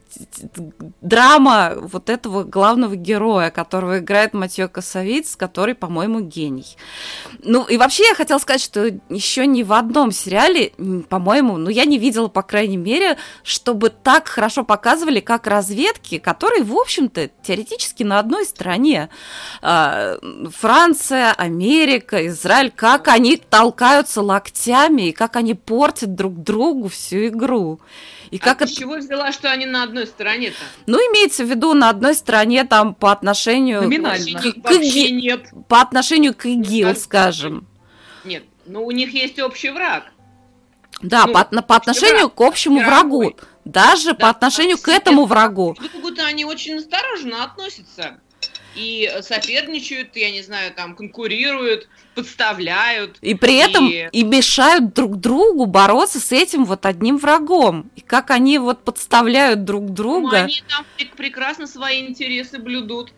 драма вот этого главного героя, которого играет Матьё Косовиц, который, по-моему, гений. Ну, и вообще я хотела сказать, что еще ни в одном сериале, по-моему, ну, я не видела, по крайней мере, чтобы так хорошо показывали, как разведки политики, которые, в общем-то, теоретически на одной стороне. А, Франция, Америка, Израиль, как они толкаются локтями и как они портят друг другу всю игру. И как а с чего взяла, что они на одной стороне-то? Ну, имеется в виду на одной стороне там по отношению... Номинально. К, к, нет. По отношению к ИГИЛ, нет, скажем. Нет, ну у них есть общий враг. Да, ну, по, по отношению враг. к общему врагу. Даже да, по отношению к этому врагу. Как будто они очень осторожно относятся. И соперничают, я не знаю, там конкурируют, подставляют. И при этом и... и мешают друг другу бороться с этим вот одним врагом. И как они вот подставляют друг друга. Ну, они там прекрасно свои интересы блюдут.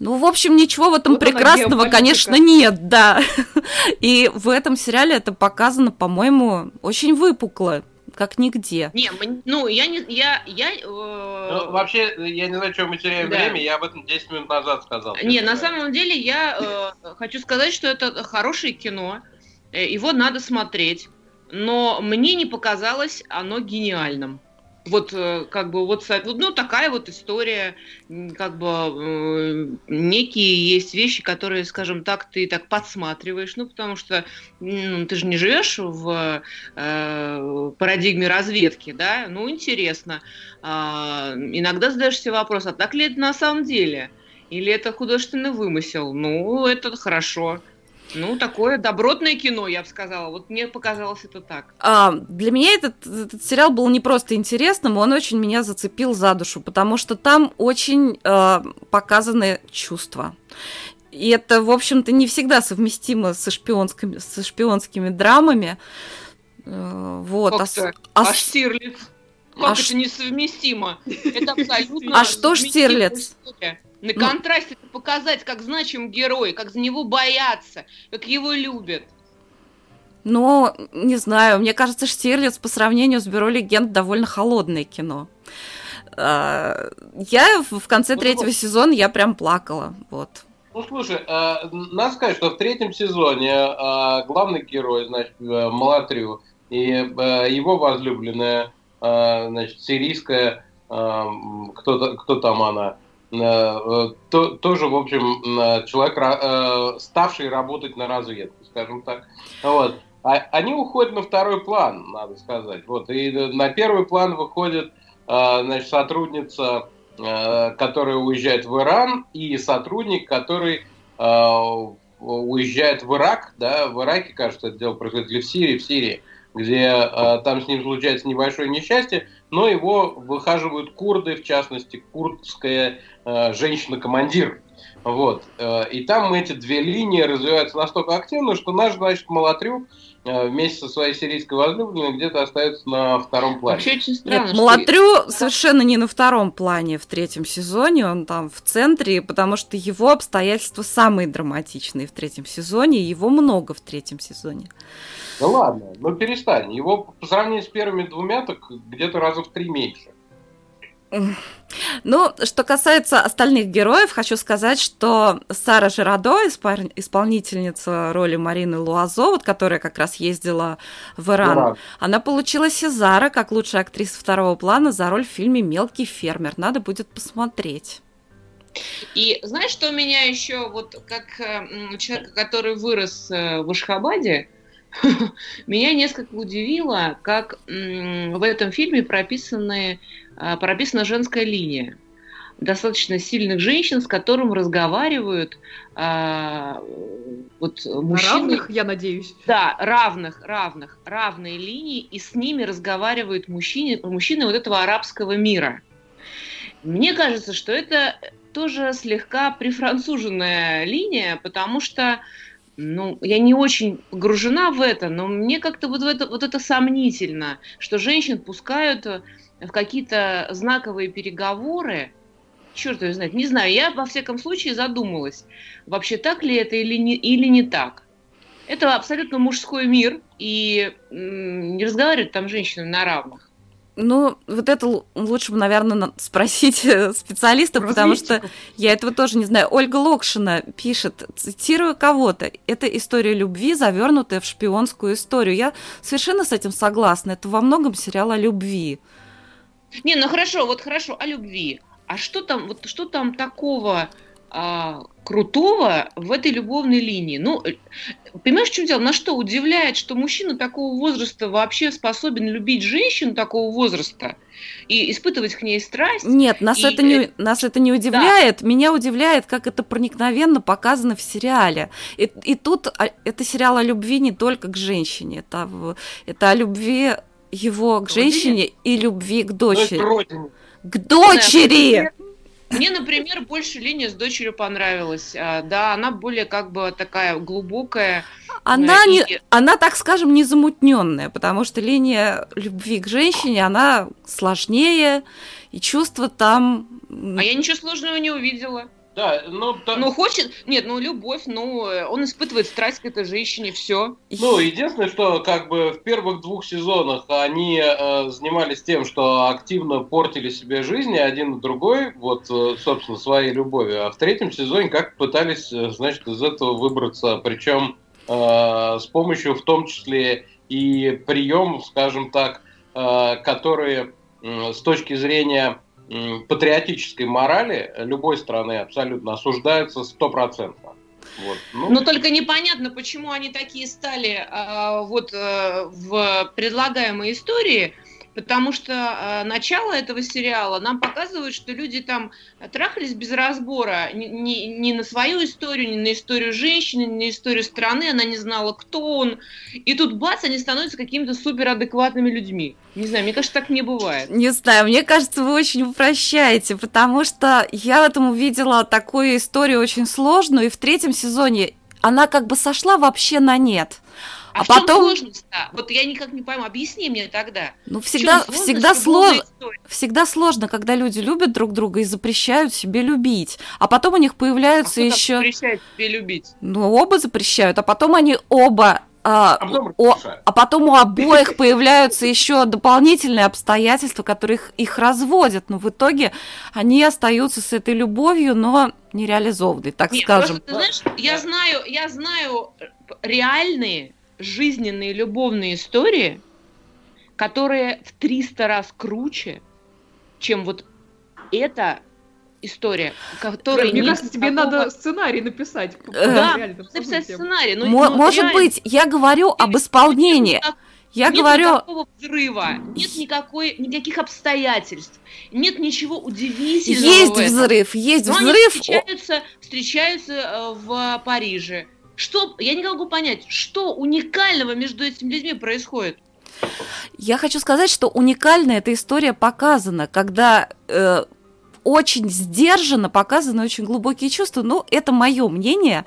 Ну, в общем, ничего в этом вот прекрасного, конечно, нет, да. И в этом сериале это показано, по-моему, очень выпукло как нигде. Не, ну, я не, я, я... Э... Ну, вообще, я не знаю, что мы теряем да. время, я об этом 10 минут назад сказал. Не, на самом деле, я э, хочу сказать, что это хорошее кино, э, его надо смотреть, но мне не показалось оно гениальным. Вот э, как бы вот ну такая вот история, как бы э, некие есть вещи, которые, скажем так, ты так подсматриваешь, ну потому что ну, ты же не живешь в э, парадигме разведки, да, ну интересно. Э, иногда задаешься вопрос, а так ли это на самом деле? Или это художественный вымысел? Ну, это хорошо. Ну, такое добротное кино, я бы сказала. Вот мне показалось это так. А, для меня этот, этот сериал был не просто интересным, он очень меня зацепил за душу, потому что там очень э, показаны чувства. И это, в общем-то, не всегда совместимо со шпионскими, со шпионскими драмами. Э, вот. Как а, а, а Штирлиц? Как а это ш... несовместимо? Это абсолютно... А что Штирлиц? История. На ну, контрасте показать, как значим герой, как за него боятся, как его любят. Ну, не знаю, мне кажется, Штирлиц по сравнению с Бюро легенд довольно холодное кино. А, я в конце ну, третьего ну, сезона я прям плакала, вот. Ну, слушай, э, надо сказать, что в третьем сезоне э, главный герой, значит, э, Малатрю, и его возлюбленная, значит, сирийская, кто, кто там она, то, тоже, в общем, э, человек, ставший работать на разведку, скажем так. Вот. А, они уходят на второй план, надо сказать. Вот. И на первый план выходит значит, сотрудница, которая уезжает в Иран, и сотрудник, который уезжает в Ирак, да, в Ираке, кажется, это дело происходит, или в Сирии, в Сирии, где там с ним случается небольшое несчастье, но его выхаживают курды, в частности, курдская э, женщина-командир. Вот. Э, и там эти две линии развиваются настолько активно, что наш, значит, Малатрюк вместе со своей сирийской возлюбленной где-то остается на втором плане. Вообще очень странно. Нет, Малатрю что... совершенно не на втором плане в третьем сезоне, он там в центре, потому что его обстоятельства самые драматичные в третьем сезоне, его много в третьем сезоне. Да ладно, ну перестань. Его по сравнению с первыми двумя, так где-то раза в три меньше. Ну, что касается остальных героев, хочу сказать, что Сара Жирадо, исполнительница роли Марины Луазо, вот, которая как раз ездила в Иран, Иран, она получила Сезара как лучшая актриса второго плана за роль в фильме «Мелкий фермер». Надо будет посмотреть. И знаешь, что меня еще, вот как человека, который вырос э, в Ашхабаде, меня несколько удивило, как в этом фильме прописаны прописана женская линия достаточно сильных женщин, с которым разговаривают а, вот мужчины. Равных, я надеюсь. Да, равных, равных, равные линии, и с ними разговаривают мужчины, мужчины вот этого арабского мира. Мне кажется, что это тоже слегка прифранцуженная линия, потому что ну, я не очень погружена в это, но мне как-то вот, это, вот это сомнительно, что женщин пускают в какие-то знаковые переговоры, черт его знает, не знаю, я во всяком случае задумалась, вообще так ли это или не, или не так. Это абсолютно мужской мир, и не разговаривают там женщины на равных. Ну, вот это лучше бы, наверное, спросить э, специалиста, потому что я этого тоже не знаю. Ольга Локшина пишет, цитирую кого-то, это история любви, завернутая в шпионскую историю. Я совершенно с этим согласна. Это во многом сериал о любви. Не, ну хорошо, вот хорошо, о любви. А что там, вот что там такого а, крутого в этой любовной линии? Ну, э, понимаешь, в чем дело? На что удивляет, что мужчина такого возраста вообще способен любить женщину такого возраста и испытывать к ней страсть? Нет, нас, и... это, не, нас это не удивляет. Да. Меня удивляет, как это проникновенно показано в сериале. И, и тут а, это сериал о любви не только к женщине, это, это о любви его к женщине и любви к дочери. К дочери! Мне, например, больше линия с дочерью понравилась. А, да, она более как бы такая глубокая. Она, и... не, она так скажем, не замутненная, потому что линия любви к женщине, она сложнее, и чувства там... А я ничего сложного не увидела. Да, ну, то... ну хочет, нет, ну любовь, ну он испытывает страсть к этой женщине, все. Ну единственное, что как бы в первых двух сезонах они э, занимались тем, что активно портили себе жизни один и другой, вот э, собственно своей любовью, а в третьем сезоне как пытались, э, значит, из этого выбраться, причем э, с помощью в том числе и приемов, скажем так, э, которые э, с точки зрения патриотической морали любой страны абсолютно осуждаются стопроцентно. Вот. Ну, Но только непонятно, почему они такие стали э, вот э, в предлагаемой истории потому что э, начало этого сериала нам показывает, что люди там трахались без разбора ни, ни, на свою историю, ни на историю женщины, ни на историю страны, она не знала, кто он. И тут бац, они становятся какими-то суперадекватными людьми. Не знаю, мне кажется, так не бывает. Не знаю, мне кажется, вы очень упрощаете, потому что я в этом увидела такую историю очень сложную, и в третьем сезоне она как бы сошла вообще на нет. А, а потом... сложность-то? Вот я никак не пойму. Объясни мне тогда. Ну, всегда, всегда, слож... всегда сложно, когда люди любят друг друга и запрещают себе любить. А потом у них появляются а еще... запрещает себе любить? Ну, оба запрещают, а потом они оба а, а, потом, о, а потом у обоих появляются еще дополнительные обстоятельства, которые их, их разводят. Но в итоге они остаются с этой любовью, но нереализованной, так Нет, скажем. Просто, ты знаешь, я знаю, я знаю реальные жизненные любовные истории, которые в 300 раз круче, чем вот эта история, которая Мне кажется, тебе надо сценарий написать. Да, написать сценарий. Ну, ну, Может реально... быть, я говорю об исполнении. Я нет говорю... никакого взрыва, нет никакой, никаких обстоятельств, нет ничего удивительного. Есть взрыв, есть Но взрыв. Они встречаются, встречаются э, в Париже. Что, я не могу понять, что уникального между этими людьми происходит? Я хочу сказать, что уникальная эта история показана, когда э, очень сдержанно показаны очень глубокие чувства. Ну, это мое мнение.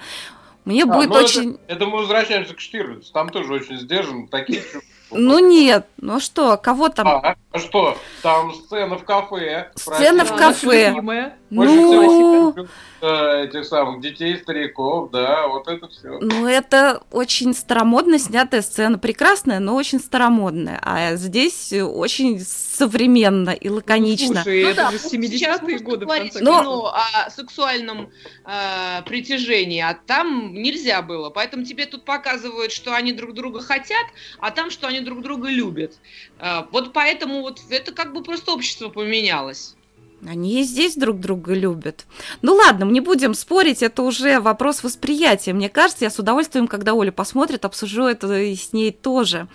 Мне а, будет ну очень... Это, это мы возвращаемся к Штирлицу. Там тоже очень сдержан. Такие чувства ну нет, ну что, кого там? А, а что? Там сцена в кафе. Сцена в кафе. Ну, э, этих самых детей, стариков, да, вот это все. Ну, это очень старомодно снятая сцена, прекрасная, но очень старомодная. А здесь очень современно и лаконично. Слушай, ну, это да, же 70-е годы. Говорить но... кино о сексуальном э, притяжении, а там нельзя было. Поэтому тебе тут показывают, что они друг друга хотят, а там, что они друг друга любят. Э, вот поэтому вот это как бы просто общество поменялось. Они и здесь друг друга любят. Ну ладно, мы не будем спорить, это уже вопрос восприятия. Мне кажется, я с удовольствием, когда Оля посмотрит, обсужу это и с ней тоже.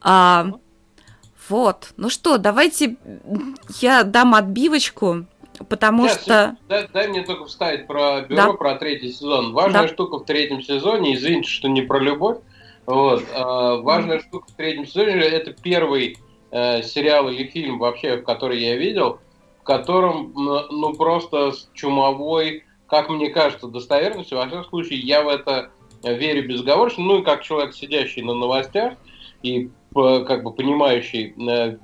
А, вот. Ну что, давайте я дам отбивочку, потому Сейчас, что... Дай, дай мне только вставить про бюро, да. про третий сезон. Важная да. штука в третьем сезоне, извините, что не про любовь, вот, а, важная штука в третьем сезоне, это первый э, сериал или фильм вообще, который я видел – в котором, ну, просто с чумовой, как мне кажется, достоверностью, во всяком случае, я в это верю безоговорочно, ну и как человек, сидящий на новостях и как бы понимающий э,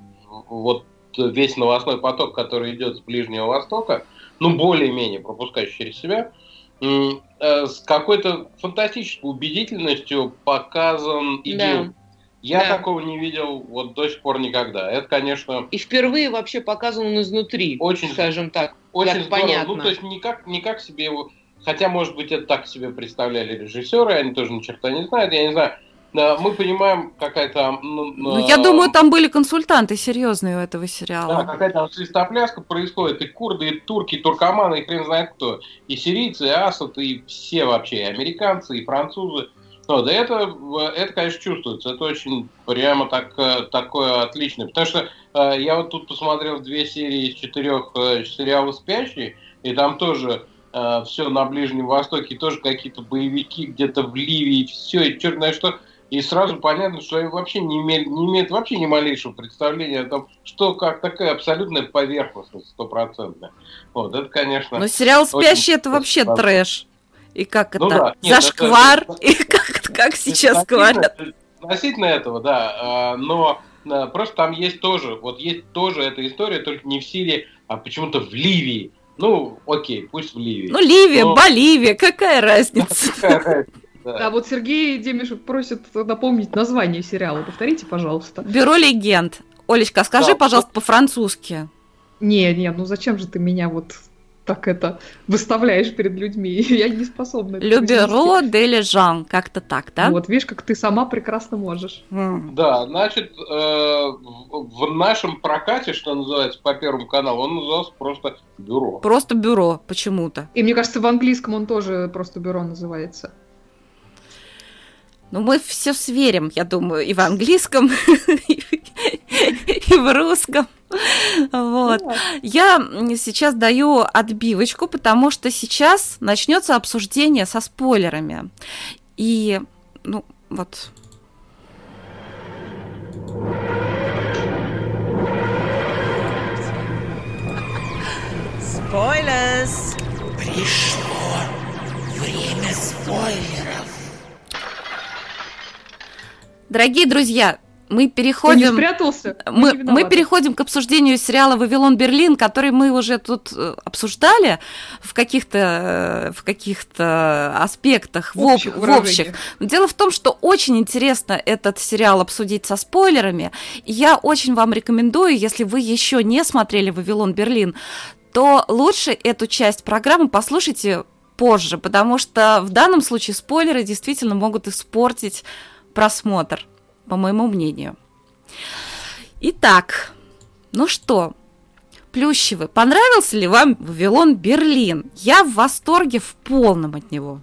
вот весь новостной поток, который идет с Ближнего Востока, ну, более-менее пропускающий через себя, э, с какой-то фантастической убедительностью показан идеал. Да. Я да. такого не видел вот до сих пор никогда. Это, конечно... И впервые вообще показан он изнутри, очень, скажем так. Очень здорово. понятно. Ну, то есть никак, никак себе его... Хотя, может быть, это так себе представляли режиссеры, они тоже ни черта не знают, я не знаю. Мы понимаем, какая то Ну, ну, я думаю, там были консультанты серьезные у этого сериала. Да, какая-то свистопляска происходит. И курды, и турки, и туркоманы, и хрен знает кто. И сирийцы, и асад, и все вообще, и американцы, и французы. Ну, да это, это, конечно, чувствуется. Это очень прямо так, э, такое отличное. Потому что э, я вот тут посмотрел две серии из четырех э, сериала «Спящие», и там тоже э, все на Ближнем Востоке, тоже какие-то боевики где-то в Ливии, все, и черт знает что. И сразу понятно, что они вообще не имеют, не имеют вообще ни малейшего представления о том, что как такая абсолютная поверхностность стопроцентная. Вот, это, конечно... Но сериал «Спящий» это вообще трэш. И как ну, это? Да. Нет, Зашквар? Это, и как, как сейчас говорят? Относительно этого, да. А, но а, просто там есть тоже, вот есть тоже эта история, только не в Сирии, а почему-то в Ливии. Ну, окей, пусть в Ливии. Ну, Ливия, но... Боливия, какая разница? Да. вот Сергей Демиш просит напомнить название сериала. Повторите, пожалуйста. Бюро легенд. Олечка, скажи, пожалуйста, по-французски. Не, не, ну зачем же ты меня вот так это выставляешь перед людьми. Я не способна. Le bureau de les как-то так, да? Вот, видишь, как ты сама прекрасно можешь. Mm. Да, значит, э, в нашем прокате, что называется, по Первому каналу, он назывался просто бюро. Просто бюро, почему-то. И мне кажется, в английском он тоже просто бюро называется. Ну, мы все сверим, я думаю, и в английском, и в русском. Вот. Я сейчас даю отбивочку, потому что сейчас начнется обсуждение со спойлерами. И, ну, вот. Спойлерс! Пришло время спойлеров. Дорогие друзья, мы переходим... Ты не спрятался? Мы, мы, мы переходим к обсуждению сериала «Вавилон Берлин», который мы уже тут э, обсуждали в каких-то э, в каких-то аспектах, в, общих, в общих. Дело в том, что очень интересно этот сериал обсудить со спойлерами. Я очень вам рекомендую, если вы еще не смотрели «Вавилон Берлин», то лучше эту часть программы послушайте позже, потому что в данном случае спойлеры действительно могут испортить просмотр, по моему мнению. Итак, ну что, Плющевы, понравился ли вам Вавилон Берлин? Я в восторге в полном от него.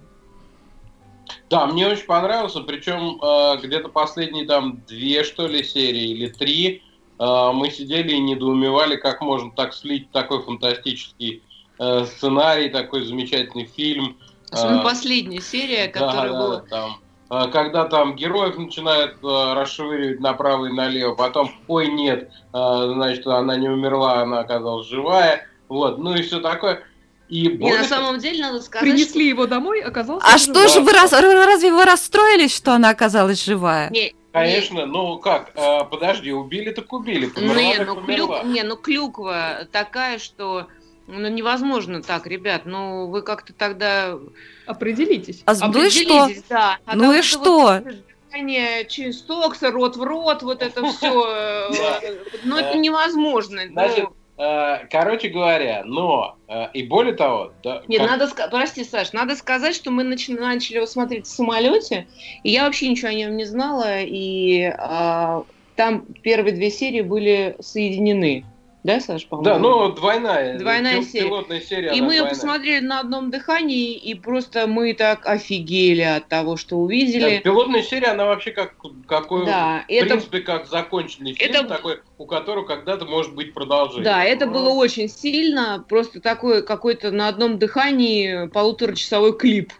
Да, мне очень понравился, причем э, где-то последние там две, что ли, серии или три э, мы сидели и недоумевали, как можно так слить такой фантастический э, сценарий, такой замечательный фильм. Особенно э, последняя серия, которая да, была... Да, там когда там героев начинают э, расшвыривать направо и налево, потом, ой, нет, э, значит, она не умерла, она оказалась живая. Вот, ну и все такое. И, и на самом деле надо сказать, принесли что... его домой, оказался. А что же вы раз, разве вы расстроились, что она оказалась живая? Не, Конечно, не... ну как, а, подожди, убили так убили. Не, ну, клюк, не, ну клюква такая, что ну невозможно так, ребят, ну вы как-то тогда определитесь. А ну и что? Да. А ну и что? Вот через токса, рот в рот, вот это все. Э, ну, это невозможно. Значит, Э, короче говоря, но э, и более того, да, нет, как... надо сказать, прости, Саш, надо сказать, что мы начали, начали его смотреть в самолете, и я вообще ничего о нем не знала, и а, там первые две серии были соединены. Да, Саш, по-моему? Да, ну двойная. Двойная серия. Пилотная серия. И мы ее посмотрели на одном дыхании, и просто мы так офигели от того, что увидели. Да, пилотная серия, она вообще как какой, да, в это... принципе, как законченный фильм это... такой, у которого когда-то может быть продолжение. Да, это было очень сильно, просто такой какой-то на одном дыхании полуторачасовой клип.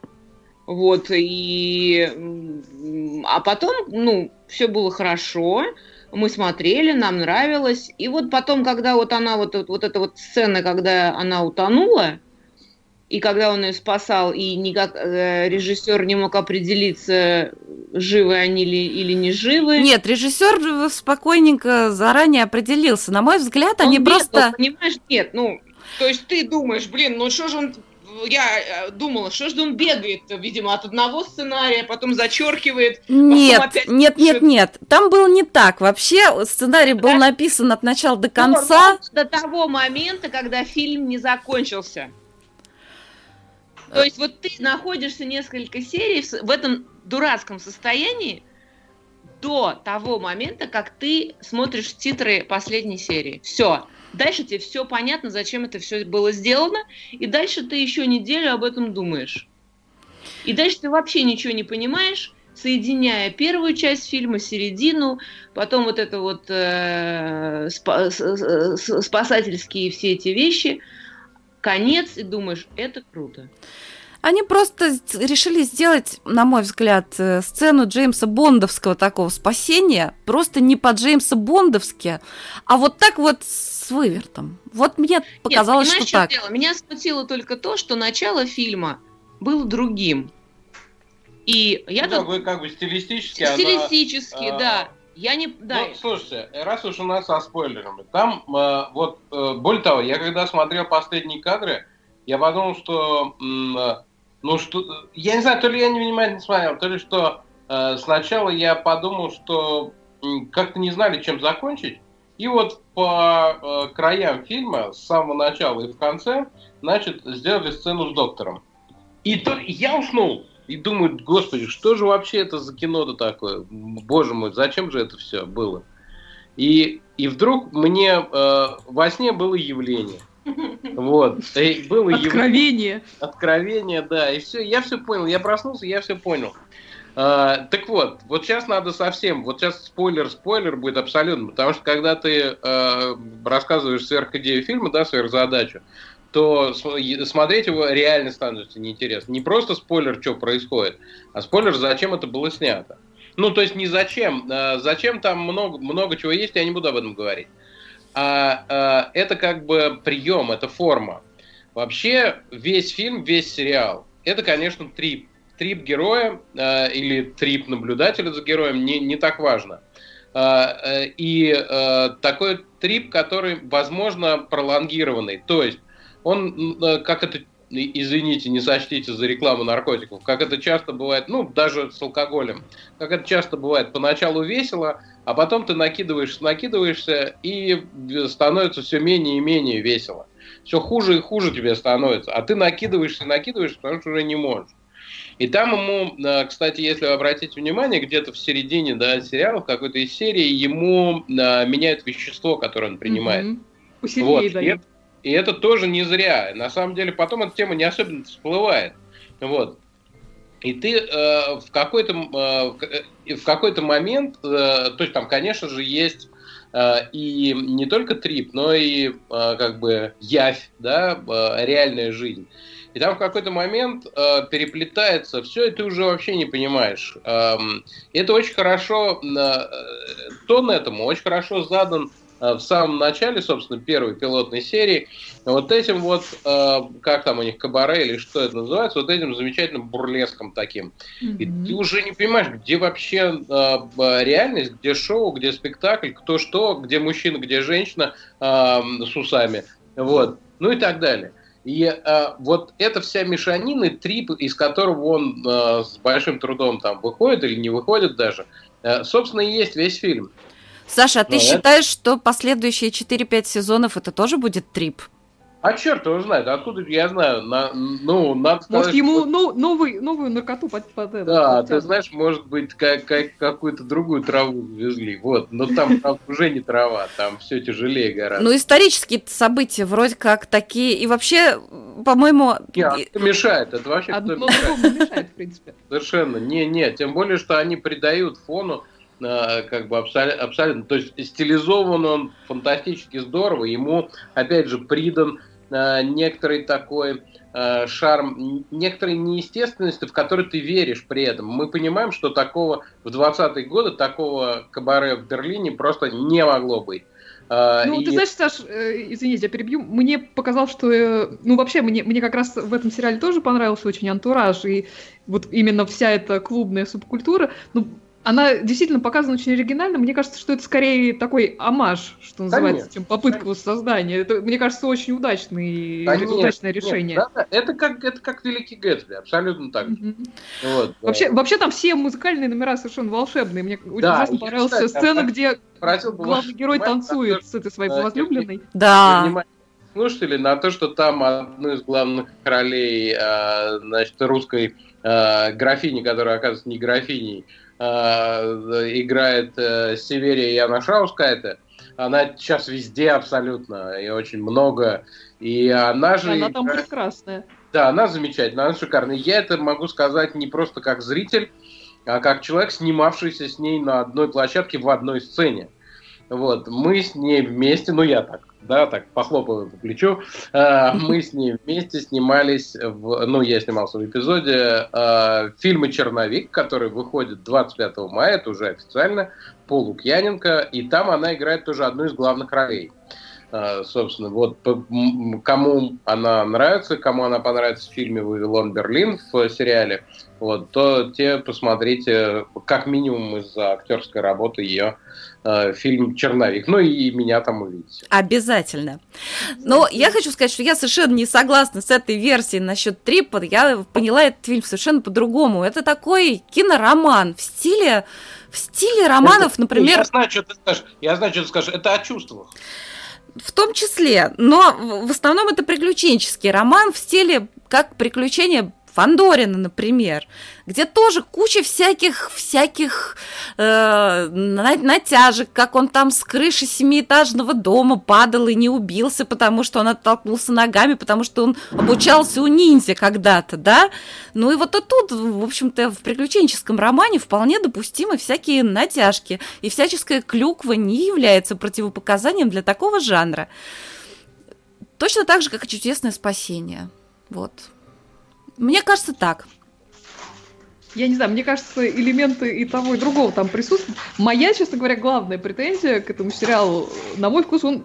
Вот, и... А потом, ну, все было хорошо мы смотрели, нам нравилось. И вот потом, когда вот она, вот, вот, вот эта вот сцена, когда она утонула, и когда он ее спасал, и никак э, режиссер не мог определиться, живы они ли или не живы. Нет, режиссер спокойненько заранее определился. На мой взгляд, он они бегал, просто... Понимаешь, нет, ну, то есть ты думаешь, блин, ну что же он я э, думала, что же он бегает, видимо, от одного сценария, потом зачеркивает. Нет, опять нет, пишет. нет, нет. Там было не так. Вообще сценарий был да? написан от начала до конца. до того момента, когда фильм не закончился. То есть вот ты находишься несколько серий в этом дурацком состоянии до того момента, как ты смотришь титры последней серии. Все. Дальше тебе все понятно, зачем это все было сделано, и дальше ты еще неделю об этом думаешь. И дальше ты вообще ничего не понимаешь, соединяя первую часть фильма, середину, потом вот это вот э, спа спасательские все эти вещи, конец, и думаешь, это круто. Они просто решили сделать, на мой взгляд, э, сцену Джеймса Бондовского такого спасения, просто не по Джеймса Бондовски, а вот так вот с вывертом. Вот мне показалось, Нет, что так. Дело? Меня смутило только то, что начало фильма было другим. И я ну, тут... вы как бы стилистически Стилистически, она, да. Я не... Да. Ну, слушайте, раз уж у нас со спойлерами, там э, вот, э, более того, я когда смотрел последние кадры, я подумал, что, э, ну что, я не знаю, то ли я невнимательно смотрел, то ли что э, сначала я подумал, что как-то не знали, чем закончить, и вот по э, краям фильма, с самого начала и в конце, значит, сделали сцену с доктором. И то я уснул. И думаю, господи, что же вообще это за кино-то такое? Боже мой, зачем же это все было? И, и вдруг мне э, во сне было явление. Вот. И было Откровение. Явление, откровение, да. И все, я все понял. Я проснулся, я все понял. Uh, так вот, вот сейчас надо совсем, вот сейчас спойлер-спойлер будет абсолютно, потому что когда ты uh, рассказываешь сверхидею фильма, да, сверхзадачу, то смотреть его реально становится неинтересно. Не просто спойлер, что происходит, а спойлер, зачем это было снято. Ну, то есть не зачем. Uh, зачем там много, много чего есть, я не буду об этом говорить. А, а это как бы прием, это форма. Вообще весь фильм, весь сериал, это, конечно, трип трип героя э, или трип наблюдателя за героем не, не так важно. Э, э, и э, такой трип, который, возможно, пролонгированный. То есть он, э, как это, извините, не сочтите за рекламу наркотиков, как это часто бывает, ну, даже с алкоголем, как это часто бывает, поначалу весело, а потом ты накидываешься, накидываешься, и становится все менее и менее весело. Все хуже и хуже тебе становится. А ты накидываешься, накидываешься, потому что уже не можешь. И там ему, э, кстати, если вы обратите внимание, где-то в середине да, сериала, в какой-то из серий, ему а, меняют вещество, которое он принимает. Mm-hmm. Вот. И, это, и это тоже не зря. На самом деле потом эта тема не особенно всплывает. Вот. И ты э, в какой-то э, в какой-то момент, э, то есть там, конечно же, есть э, и не только трип, но и э, как бы явь, да, э, реальная жизнь. И там в какой-то момент э, переплетается все, и ты уже вообще не понимаешь. Эм, это очень хорошо, э, тон этому очень хорошо задан э, в самом начале, собственно, первой пилотной серии, вот этим вот, э, как там у них, кабаре или что это называется, вот этим замечательным бурлеском таким. Mm-hmm. И ты уже не понимаешь, где вообще реальность, где шоу, где спектакль, кто что, где мужчина, где женщина с усами, вот, ну и так далее. И э, вот эта вся мешанина, трип, из которого он э, с большим трудом там выходит или не выходит даже, э, собственно, и есть весь фильм. Саша, а ты Но считаешь, это... что последующие 4-5 сезонов это тоже будет трип? А черт его знает, откуда я знаю, на, ну, надо сказать, Может, ему что... ну, новый, новую наркоту под, под это. Да, под ты знаешь, может быть, как, как, какую-то другую траву везли, вот, но там правда, уже не трава, там все тяжелее гораздо. Ну, исторические события вроде как такие, и вообще, по-моему... Нет, это мешает, это вообще Одно мешает. мешает, в принципе. Совершенно, не-не, тем более, что они придают фону а, как бы абсолютно, абсолютно, то есть стилизован он фантастически здорово, ему опять же придан Э, некоторый такой э, шарм, некоторой неестественности, в которой ты веришь при этом. Мы понимаем, что такого в 20-е годы, такого кабаре в Берлине просто не могло быть. Э, ну, и... ты знаешь, Саш, извините, я перебью. Мне показалось, что... Ну, вообще, мне, мне как раз в этом сериале тоже понравился очень антураж, и вот именно вся эта клубная субкультура. Ну, она действительно показана очень оригинально. Мне кажется, что это скорее такой амаш, что называется, конечно, чем попытка конечно. воссоздания. Это, мне кажется, очень удачный, конечно, удачное решение. Нет, да, это как это как Великий Гэтсби, абсолютно так. Mm-hmm. Вот, вообще, да. вообще там все музыкальные номера совершенно волшебные. Мне да, ужасно понравилась кстати, сцена, где главный герой танцует с этой своей возлюбленной. Да. Слушатели на то, что там одну из главных ролей, а, значит, русской а, графини, которая оказывается не графиней, Э, играет э, Северия Яна Шаускайте. Она сейчас везде абсолютно, и очень много. И она же... Она там прекрасная. Да, она замечательная, она шикарная. Я это могу сказать не просто как зритель, а как человек, снимавшийся с ней на одной площадке в одной сцене. Вот, мы с ней вместе, ну я так да, так похлопываю по плечу. А, мы с ней вместе снимались, в, ну, я снимался в эпизоде э, фильма «Черновик», который выходит 25 мая, это уже официально, по Лукьяненко, и там она играет тоже одну из главных ролей. Uh, собственно, вот кому она нравится, кому она понравится в фильме «Вавилон Берлин» в сериале, вот, то те посмотрите как минимум из-за актерской работы ее Э, фильм «Черновик». Ну и меня там увидите. Обязательно. Но я хочу сказать, что я совершенно не согласна с этой версией насчет Трипа. Я поняла этот фильм совершенно по-другому. Это такой кинороман в стиле, в стиле романов, это, например... Я знаю, что ты скажешь. Я знаю, что ты скажешь. Это о чувствах. В том числе, но в основном это приключенческий роман в стиле как приключения Фандорина, например, где тоже куча всяких, всяких э, натяжек, как он там с крыши семиэтажного дома падал и не убился, потому что он оттолкнулся ногами, потому что он обучался у ниндзя когда-то, да? Ну и вот и тут, в общем-то, в приключенческом романе вполне допустимы всякие натяжки, и всяческая клюква не является противопоказанием для такого жанра. Точно так же, как и чудесное спасение. Вот. Мне кажется, так. Я не знаю, мне кажется, элементы и того, и другого там присутствуют. Моя, честно говоря, главная претензия к этому сериалу, на мой вкус, он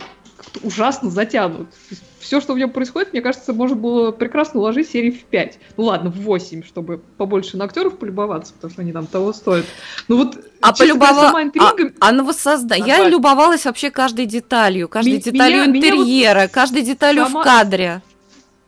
ужасно затянут. Все, что в нем происходит, мне кажется, можно было прекрасно уложить серии в 5. Ну ладно, в 8, чтобы побольше на актеров полюбоваться, потому что они там того стоят. Ну вот, а полюбова... сама интрига... А, а на воссозда... Я любовалась вообще каждой деталью, каждой деталью меня, интерьера, меня вот каждой деталью сама... в кадре.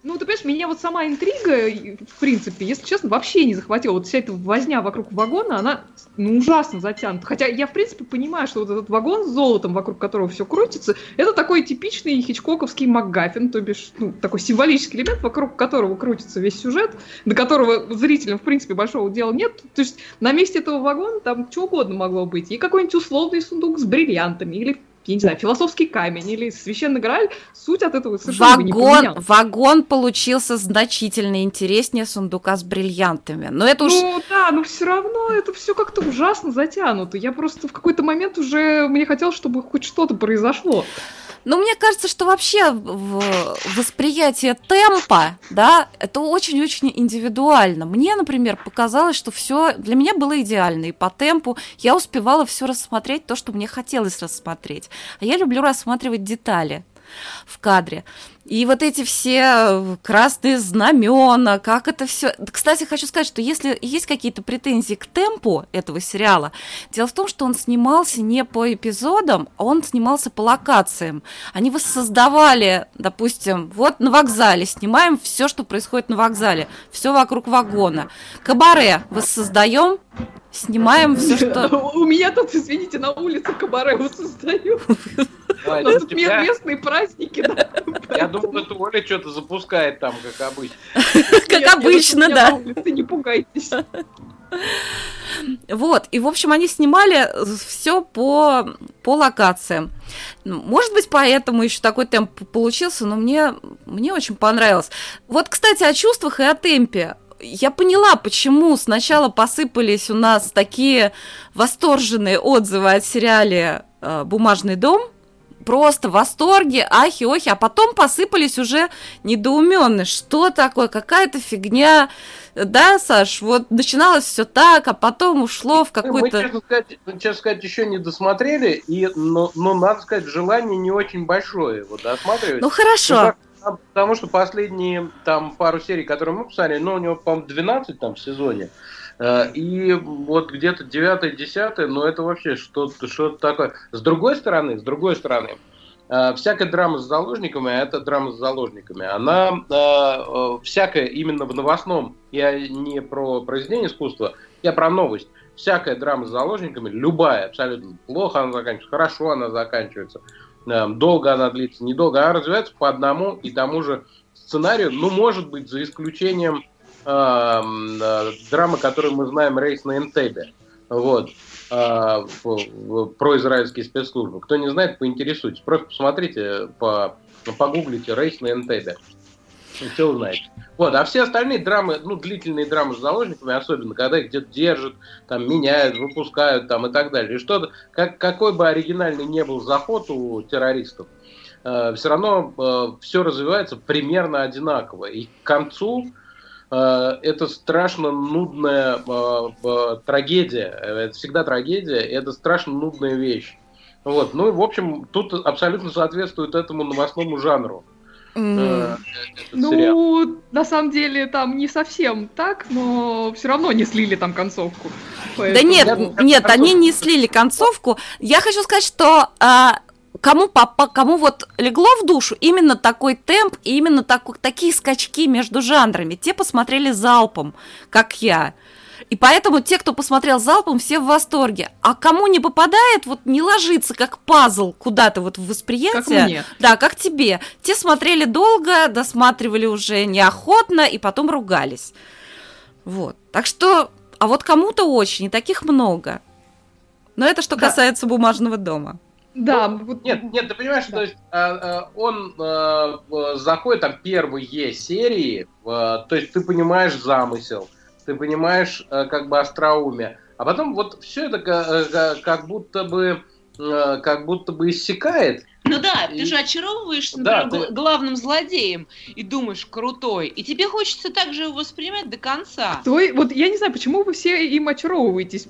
Ну, ты понимаешь, меня вот сама интрига, в принципе, если честно, вообще не захватила. Вот вся эта возня вокруг вагона, она ну, ужасно затянута. Хотя я, в принципе, понимаю, что вот этот вагон с золотом, вокруг которого все крутится, это такой типичный хичкоковский МакГаффин, то бишь, ну, такой символический элемент, вокруг которого крутится весь сюжет, до которого зрителям, в принципе, большого дела нет. То есть на месте этого вагона там что угодно могло быть. И какой-нибудь условный сундук с бриллиантами, или я не знаю, философский камень или священный грааль, суть от этого совершенно вагон, не поменялась. Вагон получился значительно интереснее сундука с бриллиантами. Но это уж... Ну да, но все равно это все как-то ужасно затянуто. Я просто в какой-то момент уже, мне хотелось, чтобы хоть что-то произошло. Ну, мне кажется, что вообще восприятие темпа, да, это очень-очень индивидуально. Мне, например, показалось, что все для меня было идеально. И по темпу я успевала все рассмотреть, то, что мне хотелось рассмотреть. А я люблю рассматривать детали в кадре. И вот эти все э, красные знамена, как это все. Кстати, хочу сказать, что если есть какие-то претензии к темпу этого сериала, дело в том, что он снимался не по эпизодам, а он снимался по локациям. Они воссоздавали, допустим, вот на вокзале снимаем все, что происходит на вокзале, все вокруг вагона. Кабаре воссоздаем, снимаем все, что... У меня тут, извините, на улице кабаре воссоздаю. Местные праздники, Я думаю, это Оля что-то запускает там, как обычно. Как обычно, да. Не пугайтесь. Вот, и, в общем, они снимали все по, по локациям. Может быть, поэтому еще такой темп получился, но мне, мне очень понравилось. Вот, кстати, о чувствах и о темпе. Я поняла, почему сначала посыпались у нас такие восторженные отзывы от сериале э, «Бумажный дом», просто в восторге, ахи-охи, а потом посыпались уже недоуменные. Что такое? Какая-то фигня. Да, Саш, вот начиналось все так, а потом ушло в какой-то... Мы, честно сказать, честно сказать, еще не досмотрели, и, но, но, надо сказать, желание не очень большое вот досматривать. Ну, хорошо. Ну, потому что последние там пару серий, которые мы посмотрели, ну, у него, по-моему, 12 там в сезоне, и вот где-то 9-10, ну это вообще что-то что такое. С другой стороны, с другой стороны, э, всякая драма с заложниками, а это драма с заложниками, она э, всякая именно в новостном, я не про произведение искусства, я про новость. Всякая драма с заложниками, любая, абсолютно плохо она заканчивается, хорошо она заканчивается, долго она длится, недолго, она развивается по одному и тому же сценарию, ну, может быть, за исключением э, драма, которую мы знаем, рейс на Энтебе. Вот. Э, про израильские спецслужбы. Кто не знает, поинтересуйтесь. Просто посмотрите, по, погуглите рейс на Энтебе. Все узнаете. Вот, а все остальные драмы, ну, длительные драмы с заложниками, особенно, когда их где-то держат, там, меняют, выпускают, там, и так далее. И что-то, как, какой бы оригинальный не был заход у террористов, э, все равно э, все развивается примерно одинаково. И к концу это страшно нудная э, э, трагедия. Это всегда трагедия, и это страшно нудная вещь. Вот. Ну и, в общем, тут абсолютно соответствует этому новостному жанру. Mm. ну, сериал. на самом деле, там не совсем так, но все равно не слили там концовку. Поэтому... Да нет, Я, нет, они не слили концовку. Я хочу сказать, что а, кому, по, кому вот легло в душу именно такой темп и именно так, такие скачки между жанрами. Те посмотрели залпом, как я. И поэтому те, кто посмотрел залпом, все в восторге. А кому не попадает, вот не ложится как пазл куда-то вот в восприятие. Как мне. Да, как тебе. Те смотрели долго, досматривали уже неохотно и потом ругались. Вот. Так что, а вот кому-то очень, и таких много. Но это что да. касается бумажного дома. Да. Ну. Нет, нет, ты понимаешь, да. то есть э, он э, заходит там первые серии, э, то есть ты понимаешь замысел, ты понимаешь э, как бы остроумие, а потом вот все это как, как будто бы э, как будто бы иссякает, ну да, и... ты же очаровываешься, например, да, ты... главным злодеем и думаешь, крутой. И тебе хочется также его воспринимать до конца. Кто... Вот я не знаю, почему вы все им очаровываетесь.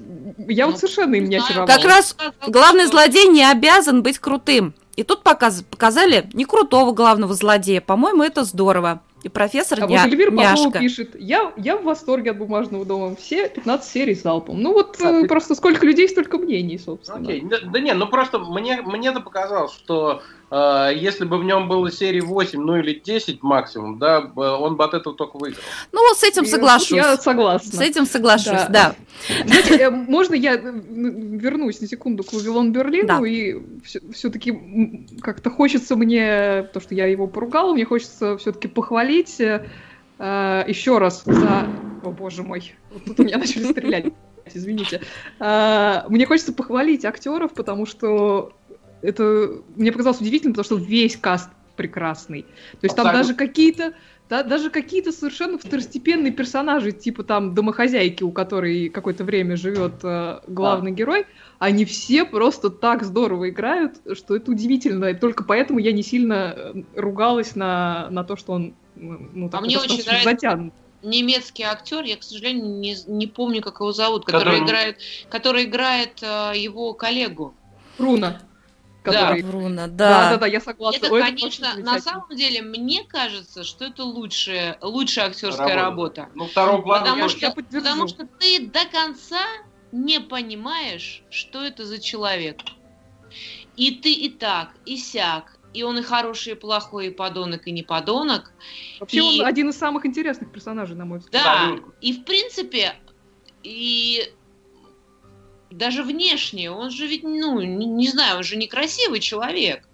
Я ну, вот совершенно им не очаровалась. Как раз главный злодей не обязан быть крутым. И тут показ... показали не крутого главного злодея. По-моему, это здорово. И профессор а ня... вот Павлова пишет, я, я в восторге от «Бумажного дома». Все 15 серий залпом. Ну вот а, э, просто сколько людей, столько мнений, собственно. Окей. Да, да не, ну просто мне, мне-то показалось, что если бы в нем было серии 8, ну или 10 максимум, да, он бы от этого только выиграл. Ну, с этим соглашусь. Я согласна. С этим соглашусь, да. да. Знаете, э, можно я вернусь на секунду к Вавилон Берлину да. и все-таки как-то хочется мне, то, что я его поругала, мне хочется все-таки похвалить э, еще раз за... О, боже мой, вот тут у меня начали стрелять. Извините. Э, мне хочется похвалить актеров, потому что это мне показалось удивительно, потому что весь каст прекрасный. То есть там даже какие-то да, даже какие-то совершенно второстепенные персонажи, типа там домохозяйки, у которой какое-то время живет э, главный а. герой, они все просто так здорово играют, что это удивительно. И только поэтому я не сильно э, ругалась на, на то, что он ну, так, а мне очень нравится затянут. немецкий актер, я, к сожалению, не, не помню, как его зовут, который, который... играет, который играет э, его коллегу. Руна который... Да, Бруно, да. Да, да, да, я согласна. Это, Ой, конечно, на самом деле, мне кажется, что это лучшая, лучшая актерская работа. работа. Ну, второго плана потому, что, потому что ты до конца не понимаешь, что это за человек. И ты и так, и сяк, и он и хороший, и плохой, и подонок, и не подонок. Вообще и... он один из самых интересных персонажей, на мой взгляд. Да, и в принципе, и даже внешне, он же ведь, ну, не, не знаю, он же некрасивый человек.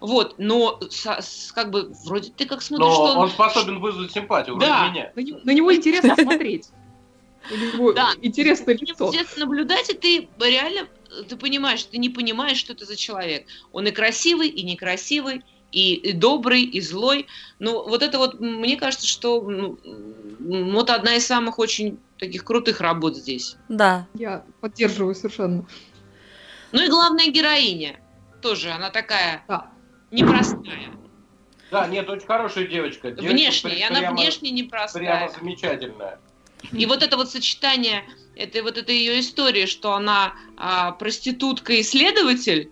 Вот, но с, с, как бы вроде ты как смотришь, но что он... он способен вызвать симпатию, да. меня. На, на него интересно смотреть. Да. Интересное лицо. Интересно наблюдать, и ты реально, ты понимаешь, ты не понимаешь, что это за человек. Он и красивый, и некрасивый, и, и добрый, и злой. Ну, вот это вот, мне кажется, что ну, вот одна из самых очень таких крутых работ здесь. Да. Я поддерживаю совершенно. Ну и главная героиня тоже, она такая да. непростая. Да, нет, очень хорошая девочка. девочка внешне, и она внешне непростая. Прямо замечательная. И вот это вот сочетание, это вот эта ее история, что она а, проститутка и следователь,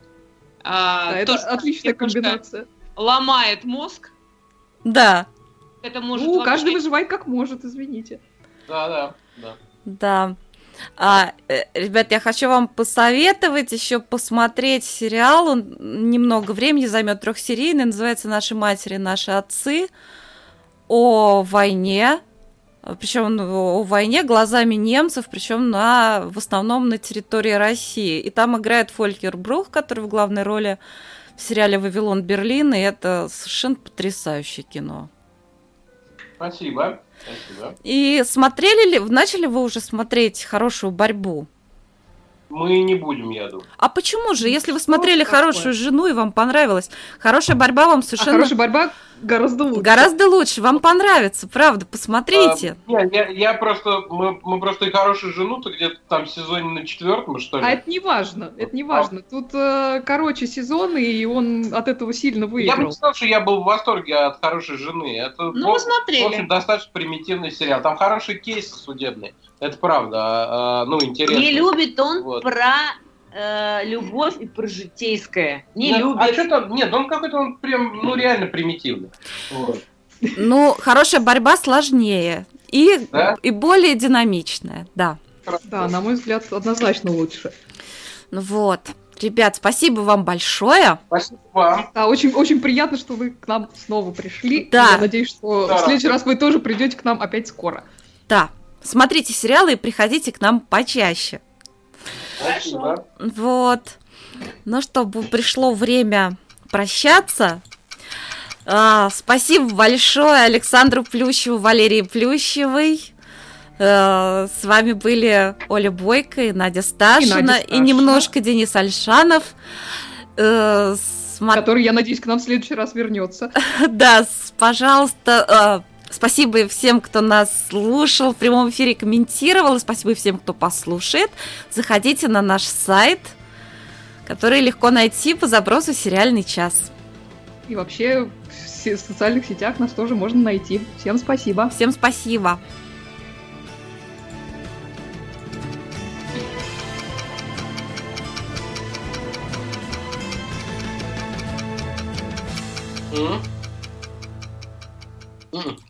а, да, тоже это отличная комбинация. Ломает мозг. Да. Это может ну, вообще... каждый выживает как может, извините. Да, да, да. Да. А, э, ребят, я хочу вам посоветовать еще посмотреть сериал. Он немного времени займет трехсерийный, называется Наши матери, наши отцы о войне. Причем о войне глазами немцев, причем на, в основном на территории России. И там играет Фолькер Брух, который в главной роли в сериале Вавилон Берлин, и это совершенно потрясающее кино. Спасибо. Спасибо. И смотрели ли, начали вы уже смотреть хорошую борьбу? Мы не будем, я думаю. А почему же, если вы смотрели ну, хорошую жену и вам понравилось, хорошая борьба вам совершенно... А хорошая борьба гораздо лучше. Гораздо лучше, вам понравится, правда, посмотрите. А, нет, я, я просто, мы, мы просто и хорошую жену-то где-то там в сезоне на четвертом, что ли. А это не важно, это не важно. Тут э, короче сезоны, и он от этого сильно выиграл. Я бы не сказал, что я был в восторге от хорошей жены. Это, ну, мы смотрели. В общем, достаточно примитивный сериал. Там хороший кейс судебный. Это правда, а, а, ну, интересно. Не любит он вот. про э, любовь и про житейское. Не нет, любит. А что там? Нет, он какой-то он прям, ну, реально примитивный. Вот. Ну, хорошая борьба сложнее и, да? и более динамичная, да. Да, на мой взгляд, однозначно лучше. Ну вот. Ребят, спасибо вам большое. Спасибо вам. Да, очень, очень приятно, что вы к нам снова пришли. Да. Я надеюсь, что да. в следующий раз вы тоже придете к нам опять скоро. Да. Смотрите сериалы и приходите к нам почаще. Спасибо. Вот. Ну что, пришло время прощаться. А, спасибо большое Александру Плющеву, Валерии Плющевой. А, с вами были Оля Бойко и Надя Сташина, и, и немножко Денис Альшанов. А, смо... Который, я надеюсь, к нам в следующий раз вернется. да, пожалуйста, Спасибо всем, кто нас слушал в прямом эфире, комментировал. И спасибо всем, кто послушает. Заходите на наш сайт, который легко найти по запросу «Сериальный час». И вообще в социальных сетях нас тоже можно найти. Всем спасибо. Всем спасибо. Mm-hmm. Mm-mm.